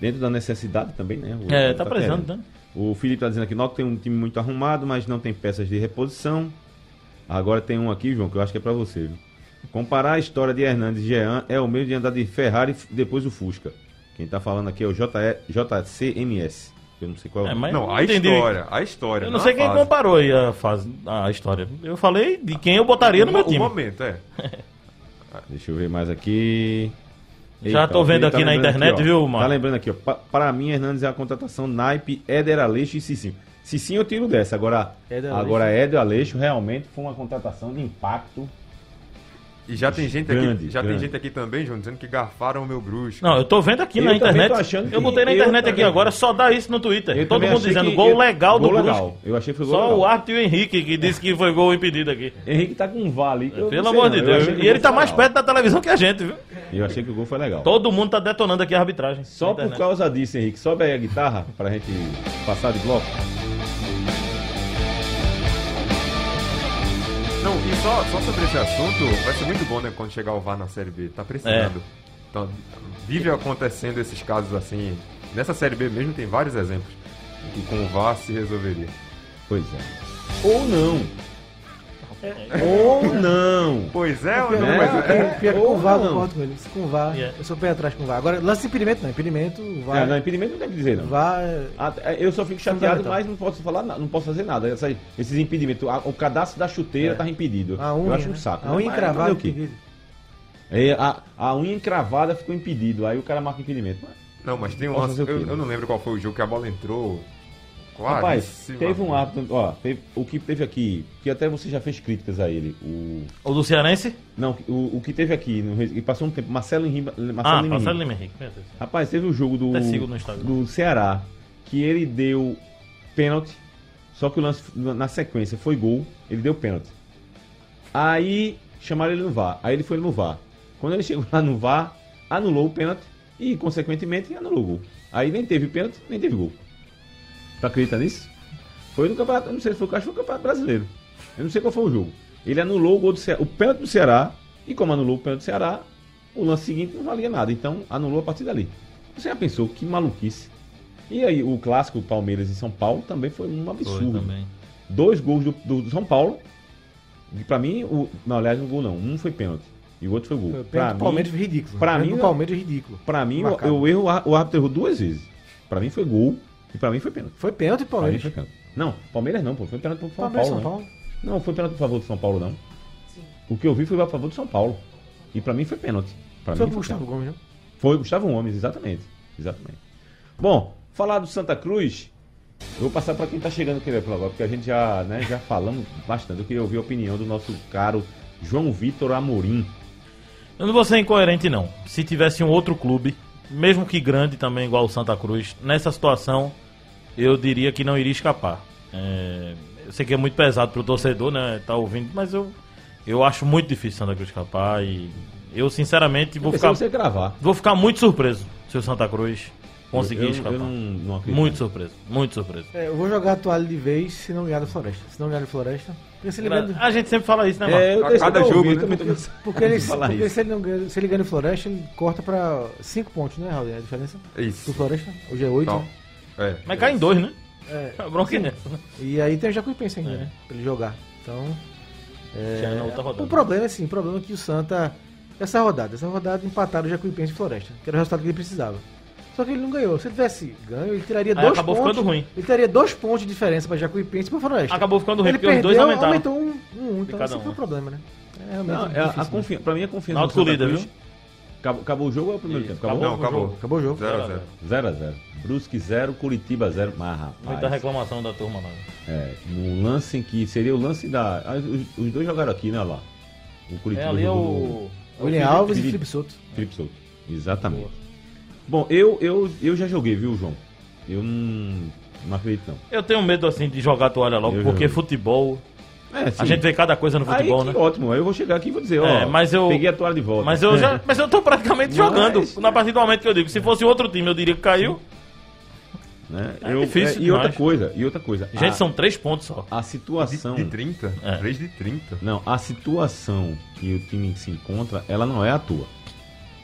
Dentro da necessidade também, né? O- É, tá precisando, querendo. né? O Felipe tá dizendo aqui, Náutico tem um time muito arrumado, mas não tem peças de reposição. Agora tem um aqui, João, que eu acho que é pra você, viu? Comparar a história de Hernandes e Jean é o meio de andar de Ferrari depois o Fusca. Quem tá falando aqui é o JCMS. Eu não sei qual é o É, nome. Não, a entendi. história, a história. Eu não a sei quem fase. comparou aí a, fase, a história. Eu falei de quem eu botaria no meu time. O momento, é. (laughs) Deixa eu ver mais aqui. Já tô o vendo Felipe aqui na lembrando internet, ó. viu, Tá Marco? lembrando aqui, ó. Pa- Para mim, Hernandes é a contratação naipe Éder Aleixo e Cicinho. Cicinho eu tiro dessa. Agora, Éder agora Éder Aleixo realmente foi uma contratação de impacto. E já tem gente Grande, aqui, já grande. tem gente aqui também, João, dizendo que garfaram o meu bruxo. Não, eu tô vendo aqui Eu na internet. tô achando que- eu botei na internet aqui agora, só dá isso no Twitter. Eu Todo mundo dizendo gol eu- legal do gol Brusque. legal. Eu achei que foi gol Só legal. o árbitro e o Henrique que disse que foi gol impedido aqui. Henrique tá com um vale. eu Pelo amor não, de eu Deus. E ele tá mais legal. perto da televisão que a gente, viu? Eu achei que o gol foi legal. Todo mundo tá detonando aqui a arbitragem. Só por causa disso, Henrique, sobe aí a guitarra pra gente passar de bloco. Não, e só, só sobre esse assunto, vai ser muito bom, né, quando chegar o VAR na Série B. Tá precisando. Então, vive acontecendo esses casos assim. Nessa Série B mesmo tem vários exemplos em que com o VAR se resolveria. Pois é. Ou não. Ou não. Pois é, ou não? né? Mas é- ou com o VAR, eu não. concordo com ele. Se Com o VAR, Yeah. eu sou pé atrás com o VAR. Agora, lance de impedimento não. Impedimento, VAR. É, não, impedimento não tem que dizer, não. VAR é- Ah, Eu só fico chateado, mas não posso falar nada, não posso fazer nada. Essa- esses impedimentos, o cadastro da chuteira É. tá impedido. a eu unha, acho um né? saco. A unha encravada impedido. É, a, a unha encravada ficou impedido, aí o cara marca impedimento. Mas, Não, mas tem um lance. Eu, quê, né? eu não lembro qual foi o jogo que a bola entrou. Rapaz, claríssima. teve um árbitro, ó, teve- o que teve aqui, que até você já fez críticas a ele, o O do Cearense? não, o, o que teve aqui, no, e passou um tempo, Marcelo Henrique, Marcelo Ah, Lima Marcelo Henrique. Lima Henrique. meu Deus. Rapaz, teve o jogo do, do Ceará, que ele deu pênalti, só que o lance na sequência foi gol, ele deu pênalti. Aí chamaram ele no VAR, aí ele foi no VAR. Quando ele chegou lá no VAR, anulou o pênalti e, consequentemente, anulou o gol. Aí nem teve pênalti, nem teve gol. Tu acredita nisso? Foi no campeonato, eu não sei se foi, acho que foi no campeonato brasileiro. Eu não sei qual foi o jogo. Ele anulou o gol do Ceará, o pênalti do Ceará, e como anulou o pênalti do Ceará, o lance seguinte não valia nada. Então anulou a partir dali. Você já pensou que maluquice? E aí, o clássico Palmeiras e São Paulo também foi um Foi absurdo. também. Dois gols do, do São Paulo. E pra mim, o, não, aliás, um gol não. Um foi pênalti. E o outro foi gol. Foi o Pra mim, Palmeiras foi ridículo. pra O mim, Palmeiras é ridículo. pra mim o, Marcado. o erro, o árbitro errou duas vezes. Pra mim foi gol e pra mim foi pênalti. Foi pênalti do Pra mim Palmeiras. foi pênalti. Não, Palmeiras não, pô. Foi pênalti pro São Palmeiras Paulo. São né? Paulo. Não, foi pênalti a favor do São Paulo, não. O que eu vi foi a favor do São Paulo. E pra mim foi pênalti. Pra Foi mim pro foi Gustavo pênalti. Gomes, né? Foi o Gustavo Gomes, exatamente. Exatamente. Bom, falar do Santa Cruz, eu vou passar para quem tá chegando aqui por agora, porque a gente já, né, já falamos bastante. Eu queria ouvir a opinião do nosso caro João Vitor Amorim. Eu não vou ser incoerente, não. Se tivesse um outro clube, mesmo que grande também, igual o Santa Cruz, nessa situação, eu diria que não iria escapar. É, eu sei que é muito pesado pro torcedor, né? Tá ouvindo, mas eu, eu acho muito difícil o Santa Cruz escapar e eu, sinceramente, vou ficar, você gravar. vou ficar muito surpreso se o Santa Cruz conseguir eu, eu, escapar. eu não, não. Muito surpreso, muito surpreso. É, eu vou jogar a toalha de vez se não ganhar do Floresta. Se não ganhar do Floresta. Porque se ele ganhar do- A gente sempre fala isso, né, Marcos? É, eu A deixo cada jogo, ouvir, né? também tô cansado (laughs) Porque, ele, porque se, ele não ganha, se ele ganha Floresta, ele corta pra 5 pontos, né, Raul? É a diferença Isso. do Floresta? Hoje é 8. Não. Né? É. Mas cai em dois, né? É. (laughs) A bronca é nessa. E aí tem o Jacuipense ainda, É. né? Pra ele jogar. Então. É, Já é na outra rodada. O problema é assim, o problema é que o Santa. Essa rodada, essa rodada empataram o Jacuipense e Floresta, que era o resultado que ele precisava. Só que ele não ganhou. Se ele tivesse ganho, ele tiraria Aí dois acabou pontos. ficando ruim. Ele teria dois pontos de diferença pra Jacuipense e pro Floresta. Acabou ficando ruim, ele porque os dois perdeu, aumentaram. aumentou um, um, um então cada esse um, foi o né? problema, né? É realmente Não, é a, difícil, a né? confi... Pra mim a confiança Náutico Santa líder, Cruz- viu? Acabou, acabou o jogo ou é o primeiro Isso, tempo? Acabou? Não, acabou. Acabou o jogo. 0x0. 0x0. Brusque 0, Curitiba 0. Mas, Muita rapaz. reclamação da turma lá. É, no lance em que seria o lance da. ah, Os, os dois jogaram aqui, né, lá? O Curitiba É, ali é jogou o. William Alves e Felipe. Felipe Souto. Felipe Souto. Exatamente. Bom, eu, eu, eu já joguei, viu, João? Eu não, não acredito, não. Eu tenho medo assim de jogar a toalha logo, Eu porque joguei. futebol. É, A gente vê cada coisa no futebol, Aí, né? ótimo. Aí eu vou chegar aqui e vou dizer, ó, É, mas eu- peguei a toalha de volta. Mas eu já. Mas eu tô praticamente (laughs) Mas- jogando. Na partir do momento que eu digo, se fosse outro time, eu diria que caiu. Né? É Eu- difícil e outra coisa, e outra coisa. Gente, a, são três pontos só. a De, situação. de 30? É. 3 de 30. Não, a situação que o time se encontra, ela não é à toa.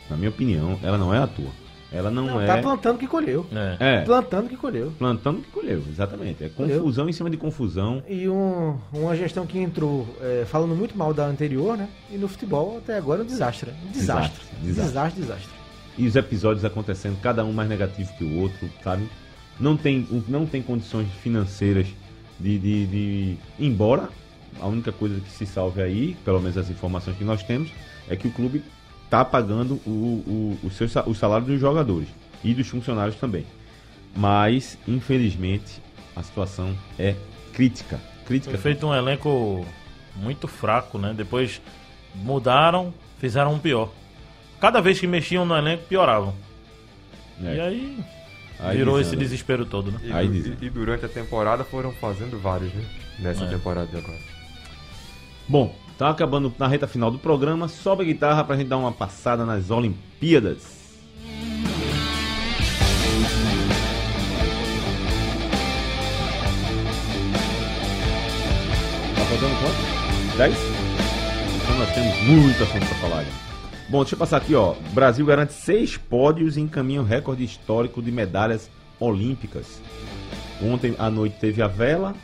Na minha opinião, ela não é à toa. Ela não, Não, é. tá plantando que colheu. É. É, Plantando que colheu. plantando que colheu, exatamente. É Colheu. confusão em cima de confusão. E um- uma gestão que entrou é, falando muito mal da anterior, né? E no futebol até agora é um desastre. Um desastre. Desastre, Desastre, desastre. desastre. E os episódios acontecendo, cada um mais negativo que o outro, sabe? Não tem, não tem condições financeiras de, de, de- Embora a única coisa que se salve aí, pelo menos as informações que nós temos, é que o clube está pagando o, o, o, seu, o salário dos jogadores e dos funcionários também. Mas, infelizmente, a situação é crítica. Crítica. Foi feito um elenco muito fraco, né? Depois mudaram, fizeram um pior. Cada vez que mexiam no elenco, pioravam. É. E aí, Aí virou desanda. esse desespero todo, né? E, du- e- e durante a temporada foram fazendo vários, né? Nessa É. temporada de agora. Bom, tá acabando na reta final do programa. Sobe a guitarra pra gente dar uma passada nas Olimpíadas. Tá faltando quanto? 10? Então nós temos muito assunto pra falar. Bom, deixa eu passar aqui, ó. Brasil garante seis pódios e encaminha o recorde histórico de medalhas olímpicas. Ontem à noite teve a vela.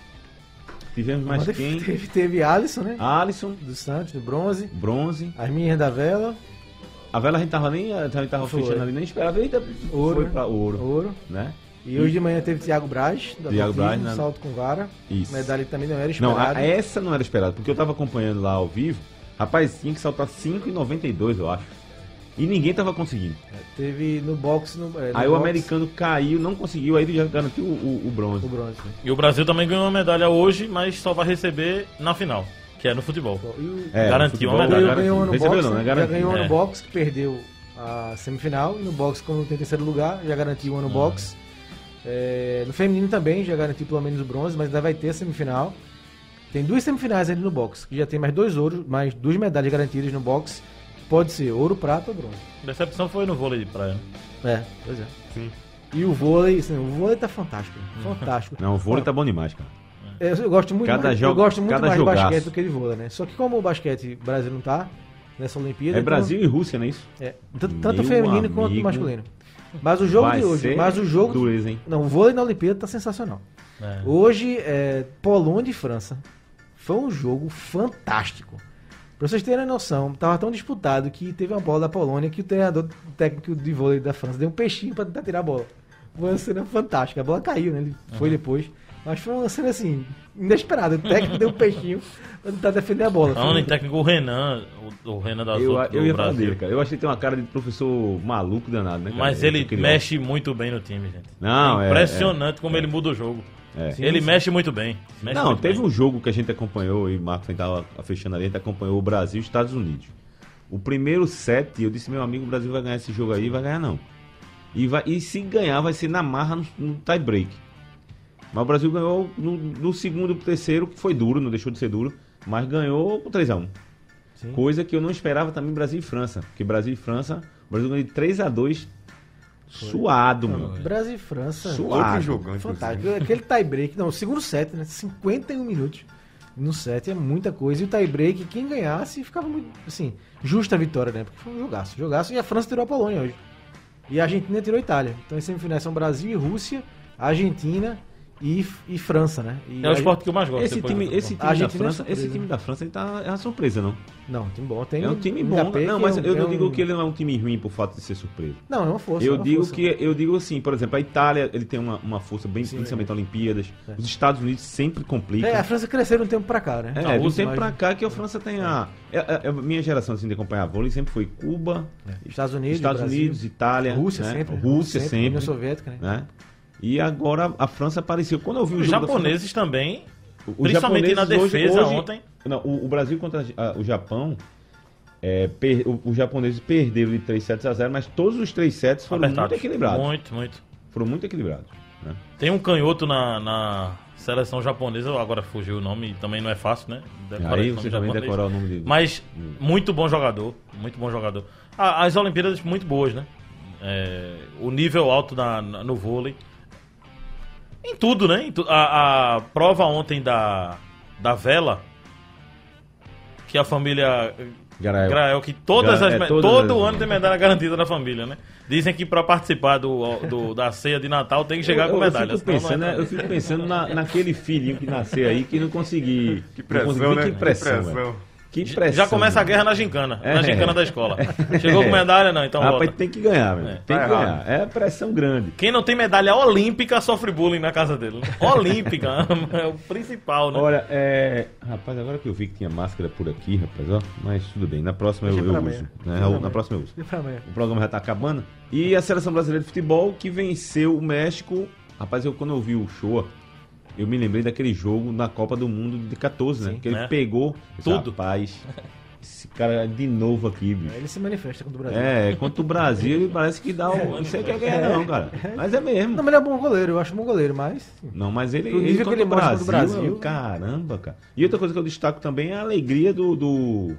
Tivemos mais Ontem quem? Teve, teve Alisson, né? Alisson, Do Santos, do bronze. bronze. As minhas da vela, A vela a gente tava nem, a gente tava Foi. fechando ali, nem esperava. Eita, ouro. foi pra ouro, Ouro. né? E hoje de manhã teve Thiago Braz, da Thiago Braz, né? salto com vara. Isso. Medalha que também não era Não, esperada. a- essa não era esperada, porque eu tava acompanhando lá ao vivo. Rapaz, tinha que saltar 5,92, eu acho. E ninguém tava conseguindo. Teve no boxe. No, é, no Aí o boxe, americano caiu, não conseguiu, aí ele já garantiu o, o- o bronze. O bronze. né? E o Brasil também ganhou uma medalha hoje, mas só vai receber na final, que é no futebol. E o, É, Garantiu uma medalha. ganhou, no Recebeu boxe, não, né? já ganhou É. no boxe, que perdeu a semifinal. E no boxe, quando tem terceiro lugar, já garantiu Ah. uma no boxe. É, no feminino também, já garantiu pelo menos o bronze, mas ainda vai ter a semifinal. Tem duas semifinais ali no boxe, que já tem mais dois ouros, mais duas medalhas garantidas no boxe. Pode ser ouro, prata ou bronze. A decepção foi no vôlei de praia. né? É, pois é. Sim. E o vôlei, assim, o vôlei tá fantástico. Uhum. Fantástico. Não, o vôlei tá bom demais, cara. Eu, eu gosto muito, Cada mais, jogo- eu gosto muito cada mais de basquete do que de vôlei, né? Só que como o basquete o Brasil não tá nessa Olimpíada... É então- Brasil e Rússia, não é isso? É, tanto, tanto Meu feminino quanto amigo. masculino. Mas o jogo Vai de hoje, ser mas o jogo... dureza, hein? Não, o vôlei na Olimpíada tá sensacional. É. Hoje, é, Polônia e França. Foi um jogo fantástico. Pra vocês terem noção, tava tão disputado que teve uma bola da Polônia que o treinador o técnico de vôlei da França deu um peixinho pra tentar tirar a bola. Foi uma cena fantástica. A bola caiu, né? Ele foi depois. Mas foi uma cena assim, inesperada. O técnico deu um peixinho pra tentar defender a bola. Falando Foi- em técnico, o Renan, o, o Renan da Eu, Azul eu ia falar Brasil. dele, cara. Eu achei que tem uma cara de professor maluco danado, né? cara? Mas ele Aquele mexe muito bem no time, gente. Não, é- impressionante como ele muda o jogo. É. ele mexe muito bem. mexe Não, muito teve bem. um jogo que a gente acompanhou, e o Marcos estava fechando ali, a gente acompanhou o Brasil e os Estados Unidos. O primeiro set, eu disse, meu amigo, o Brasil vai ganhar esse jogo aí, vai ganhar não. E, vai, e se ganhar, vai ser na marra no, no tie break. Mas o Brasil ganhou no, no segundo e terceiro, que foi duro, não deixou de ser duro, mas ganhou por 3x1. Sim. Coisa que eu não esperava também Brasil e França. Porque Brasil e França, o Brasil ganhou de 3x2 suado, meu. Brasil e França. Suado. Outro jogão, Fantástico. Aquele tie break, não, o segundo set, né? 51 minutos no set é muita coisa. E o tie break, quem ganhasse, ficava muito, assim, justa a vitória, né? Porque foi um jogaço. Jogaço e a França tirou a Polônia hoje. E a Argentina tirou a Itália. Então, as semifinais são Brasil e Rússia, Argentina e, e França, né? E É o a- esporte que eu mais gosto. Esse time, esse time, A da é França, esse surpresa. time da França ele tá, é uma surpresa, não. Não, time bom. Tem É um time bom. Mbappé, Não, mas é um- eu não é digo um- que ele não é um time ruim por fato de ser surpresa. Não, é uma força. é Eu uma digo força. que eu digo assim, por exemplo, a Itália ele tem uma, uma força bem, Sim, principalmente é. Olimpíadas. É. Os Estados Unidos sempre complicam. É, a França cresceu um tempo pra cá, né? É, Ah, do os tempo mais- pra cá que a França tem a. é- é- é a minha geração assim, de acompanhar vôlei sempre foi Cuba, Estados Unidos, Estados Brasil, Unidos, Itália, Rússia né? sempre. Rússia sempre, União Soviética, né? E agora a França apareceu. Quando eu vi Os japoneses também, França- principalmente na japoneses hoje- defesa hoje- ontem. Não, o, o Brasil contra a- o Japão, é, per- o- os japoneses perderam de 3 sets a 0, mas todos os 3 sets foram apertados. muito equilibrados. Muito, muito. Foram muito equilibrados. né? Tem um canhoto na, na seleção japonesa, agora fugiu o nome, também não é fácil, né? Decorar Aí você também japonês. decorar o nome dele. Mas muito bom jogador, muito bom jogador. Ah, as Olimpíadas muito boas, né? É, o nível alto na, na- no vôlei. Em tudo, né? Em tu- a, a prova ontem da, da vela, que a família Grael. Grael, que todas Gra- as, é, todas todo as- ano tem medalha garantida na família, né? Dizem que para participar do, do- da ceia de Natal tem que chegar eu, com eu medalha. Fico senão não pensando, entra. né, eu fico pensando na, naquele filhinho que nasceu aí que não consegui. Que não pressão, consegui- né? Que pressão, Que velho. pressão. Que pressão. Já começa a velho. guerra na gincana, É. na gincana da escola. (laughs) Chegou com medalha, não, então Rapaz, volta. tem que ganhar, velho. É. Tem Tá que errado. ganhar. É pressão grande. Quem não tem medalha olímpica sofre bullying na casa dele. né? Olímpica, (laughs) é o principal, né? Olha, é. Rapaz, agora que eu vi que tinha máscara por aqui, rapaz, ó. Mas tudo bem, na próxima eu, eu uso. né? Na amanhã. próxima eu uso. O programa já tá acabando. E a seleção brasileira de futebol que venceu o México. Rapaz, eu quando eu vi o show, eu me lembrei daquele jogo na Copa do Mundo de 14, né? Sim, que ele né? pegou Tudo. Rapaz, (laughs) esse cara é de novo aqui, bicho. Ele se manifesta contra o Brasil. É, contra o Brasil, ele parece que dá um. Não sei quer ganhar, não, cara. Mas é mesmo. Não, mas ele é bom goleiro, eu acho bom goleiro, mas. Não, mas ele, ele nível que contra ele o Brasil, o Brasil. eu- caramba, cara. E outra coisa que eu destaco também é a alegria do. do...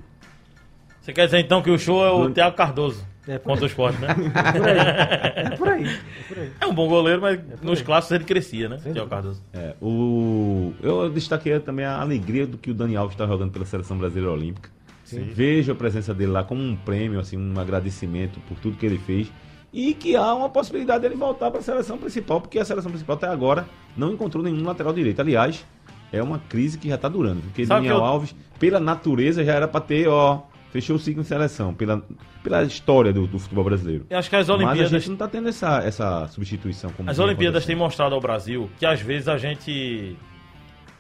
Você quer dizer então que o show é o Do- Thiago Cardoso É, contra o esporte, né? (laughs) É por aí. É por aí. É um bom goleiro, mas nos clássicos ele crescia, né? Dúvida. Cardoso. É, o... Eu destaquei também a alegria do que o Dani Alves está jogando pela seleção brasileira olímpica. Vejo a presença dele lá como um prêmio, assim, um agradecimento por tudo que ele fez. E que há uma possibilidade dele voltar para a seleção principal, porque a seleção principal até agora não encontrou nenhum lateral direito. Aliás, é uma crise que já está durando. Porque Sabe Daniel que eu- Alves, pela natureza, já era para ter, ó, fechou o ciclo em seleção, pela, pela história do, do futebol brasileiro. Eu acho que as Mas a Olimpíadas gente não está tendo essa, essa substituição como As Olimpíadas têm mostrado ao Brasil que às vezes a gente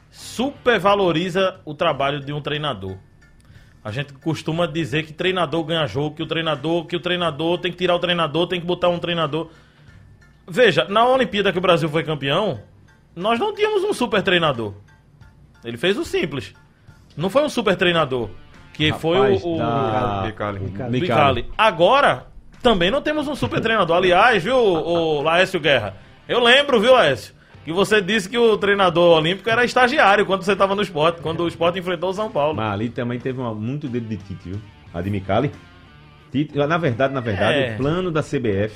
supervaloriza o trabalho de um treinador. A gente costuma dizer que treinador ganha jogo, que o treinador, que o treinador tem que tirar o treinador, tem que botar um treinador. Veja, na Olimpíada que o Brasil foi campeão, nós não tínhamos um super treinador. Ele fez o simples. Não foi um super treinador. Que foi Rapaz, o, o, da- Bicali. Bicali. Bicali. Bicali. Agora, também não temos um super treinador. Aliás, viu, o Laércio Guerra? Eu lembro, viu, Laércio? Que você disse que o treinador olímpico era estagiário quando você estava no esporte, quando o esporte enfrentou o São Paulo. Mas ali também teve uma, muito dedo de Tite, viu? A de Micali. Tite, na verdade, na verdade, É. o plano da CBF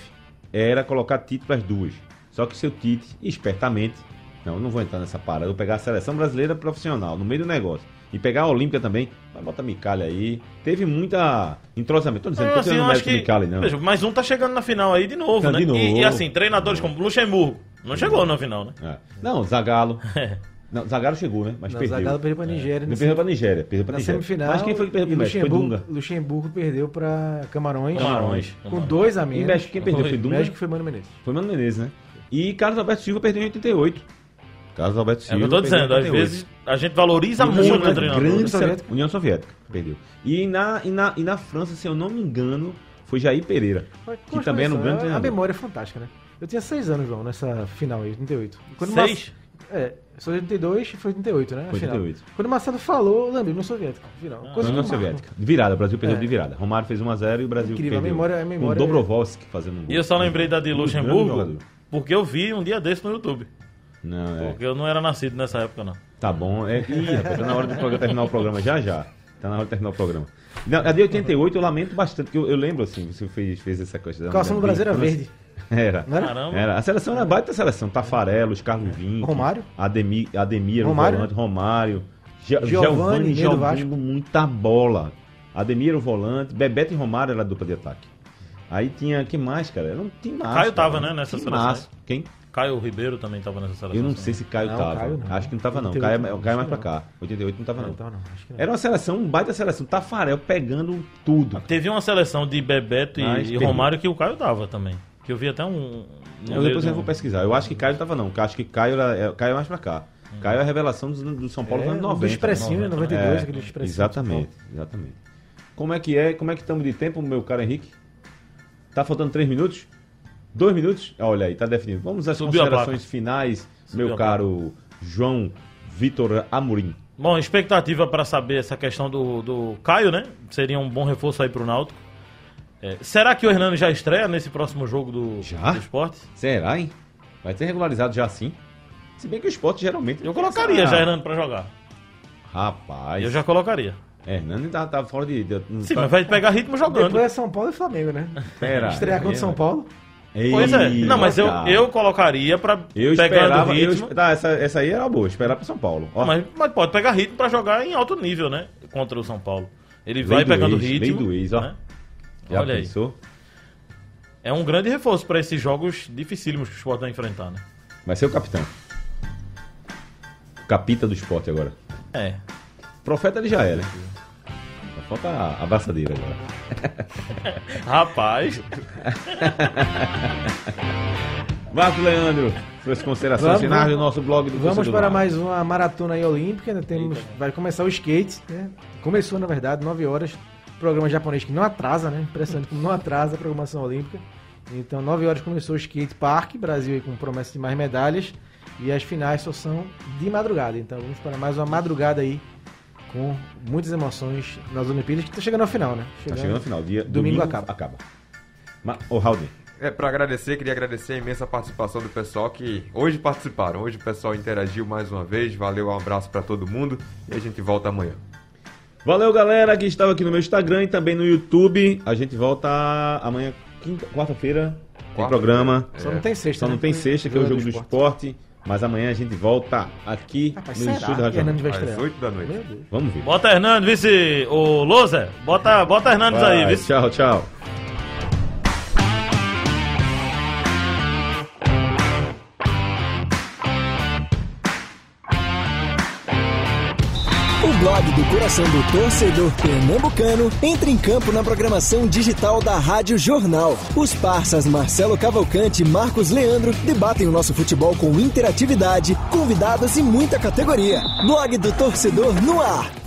era colocar Tite para as duas. Só que seu Tite, espertamente, Não, eu não vou entrar nessa parada. Eu vou pegar a seleção brasileira profissional, no meio do negócio. E pegar a Olímpica também. Vai botar Micalha aí. Teve muita entrosamento. Tô dizendo, Não, tô assim, tirando eu o acho mérito que. Micalha, não. Veja, mas um tá chegando na final aí de novo, Tá né? de novo. E, e, assim, treinadores como Luxemburgo. Não chegou na final, né? É. Não, Zagallo. (laughs) Não, Zagallo chegou, né? Mas Não, perdeu. Zagallo perdeu pra Nigéria. Não na perdeu pra Nigéria. Perdeu pra Na Nigéria. semifinal. Mas quem foi que perdeu pro México? Foi Luxemburgo, Dunga. Luxemburgo perdeu pra Camarões. Camarões. Com dois a E. México, quem perdeu? Foi Dunga? México foi Mano Menezes. Foi Mano Menezes, né? E Carlos Alberto Silva perdeu em 88. Carlos Alberto É Silva. que eu tô dizendo, às 88. vezes a gente valoriza União muito o treinador. grande União sele- Soviética. União Soviética, perdeu. E na, e, na, e na França, se eu não me engano, foi Jair Pereira. Que também era um grande A treinador. memória é fantástica, né? Eu tinha seis anos, João, nessa final aí, 88. E quando Seis? Mar- É, sou de 82 e foi 88, né? a Foi final. 88. Quando o Marcelo falou, eu lembrei, União Soviética, final. Coisa União. Soviética. De virada, o Brasil perdeu É. de virada. Romário fez 1x0 e o Brasil Incrível, a perdeu. memória- a memória Com é- Dobrovolski fazendo um gol. E eu só lembrei da de Luxemburgo porque eu vi um dia desse no YouTube. Não, é. Porque eu não era nascido nessa época, não. Tá bom. É, ih, rapaz, tá na hora de terminar o programa já já. Tá na hora de terminar o programa. Não, a de 88 eu lamento bastante, porque eu, eu lembro assim, você fez, fez essa coisa. O calção do Brasil era verde. (laughs) Era. Não era? Caramba. Era. A seleção era baita seleção. Tafarello, Carlos Vinck. Romário? Ademir, Ademir Romário? o volante, Romário. Giovani meio do jogando muita bola. Ademir era o volante. Bebeto e Romário era a dupla de ataque. Aí tinha, que mais, cara? Era um time massa. Caio tava, cara. né, nessa seleção. Quem? Caio Ribeiro também tava nessa seleção. Eu não sei se Caio tava. Não. Acho que não tava, não. 88 Caio, não, é- Caio é mais que cá. 88 não tava, Não, não. então não, não. Era uma seleção, um baita seleção. Tafarel pegando tudo. Teve uma seleção de Bebeto e, Mas e. Romário que o Caio tava também. Que eu vi até um. Eu depois eu vou pesquisar. Eu acho que Caio tava, não. Eu acho que Caio, era, é, Caio mais pra cá. Caio é a revelação do, do São Paulo É, dos anos do 90. expressinho, né? 90. 92, É, aquele expressinho. Exatamente, exatamente. Como é que é? Como é que estamos de tempo, meu caro Henrique? Tá faltando três minutos? Dois minutos? Ah, Olha aí, tá definido. Vamos às Subiu considerações finais, Subiu meu caro João Vitor Amorim. Bom, expectativa para saber essa questão do, do Caio, né? Seria um bom reforço aí pro Náutico. É, será que o Hernani já estreia nesse próximo jogo do, Já? do esporte? Será, hein? Vai ser regularizado já assim? Se bem que o esporte geralmente. Eu colocaria já Hernani para jogar. Rapaz. Eu já colocaria. Hernani tá, tá fora de. de Sim, tá- mas vai pegar ritmo jogando. Depois é São Paulo e Flamengo, né? Pera, Estrear contra é, São Paulo. Pois é. Não, mas eu, eu colocaria para Eu esperava. Eu, ritmo. espe- tá, essa, essa aí era boa, esperar pro São Paulo. Mas, mas pode pegar ritmo para jogar em alto nível, né? Contra o São Paulo. Ele vai do pegando ex, ritmo. lei do ex, ó. né? já olha aí. pensou? É um grande reforço para esses jogos dificílimos que o Sport vai enfrentar, né? Vai ser o capitão. O capita do esporte agora. É. Profeta ele já era. Só falta a abraçadeira agora. (laughs) Rapaz, Marcos Leandro, suas considerações Vamos, finais vamos. do nosso blog do Vamos para mais uma maratona aí olímpica. Ainda temos, vai começar o skate. Né? Começou, na verdade, 9 horas. Programa japonês que não atrasa, né? Impressionante como não atrasa a programação olímpica. Então, 9 horas começou o skate park. Brasil aí com promessa de mais medalhas. E as finais só são de madrugada. Então, vamos para mais uma madrugada aí com muitas emoções nas Olimpíadas, que está chegando ao final, né? Tá chegando no final. Dia, Domingo domingo, acaba. acaba. Ma- Ô, Raul, É, para agradecer, queria agradecer a imensa participação do pessoal que hoje participaram. Hoje o pessoal interagiu mais uma vez. Valeu, um abraço para todo mundo e a gente volta amanhã. Valeu, galera, que estava aqui no meu Instagram e também no YouTube. A gente volta amanhã, quarta-feira, tem programa. Só não tem sexta. Só não né? tem sexta, que é o jogo do esporte. Mas amanhã a gente volta aqui Rapaz, no será estúdio da Rádio Hernandes vai Às estrear? 8 da noite. Vamos ver. bota Hernandes, vice. Ô, Lousa, bota, bota Hernandes aí, Vai, vice. Tchau, tchau. Coração do torcedor pernambucano entra em campo na programação digital da Rádio Jornal. Os parças Marcelo Cavalcante e Marcos Leandro debatem o nosso futebol com interatividade, convidados e muita categoria. Blog do torcedor no ar.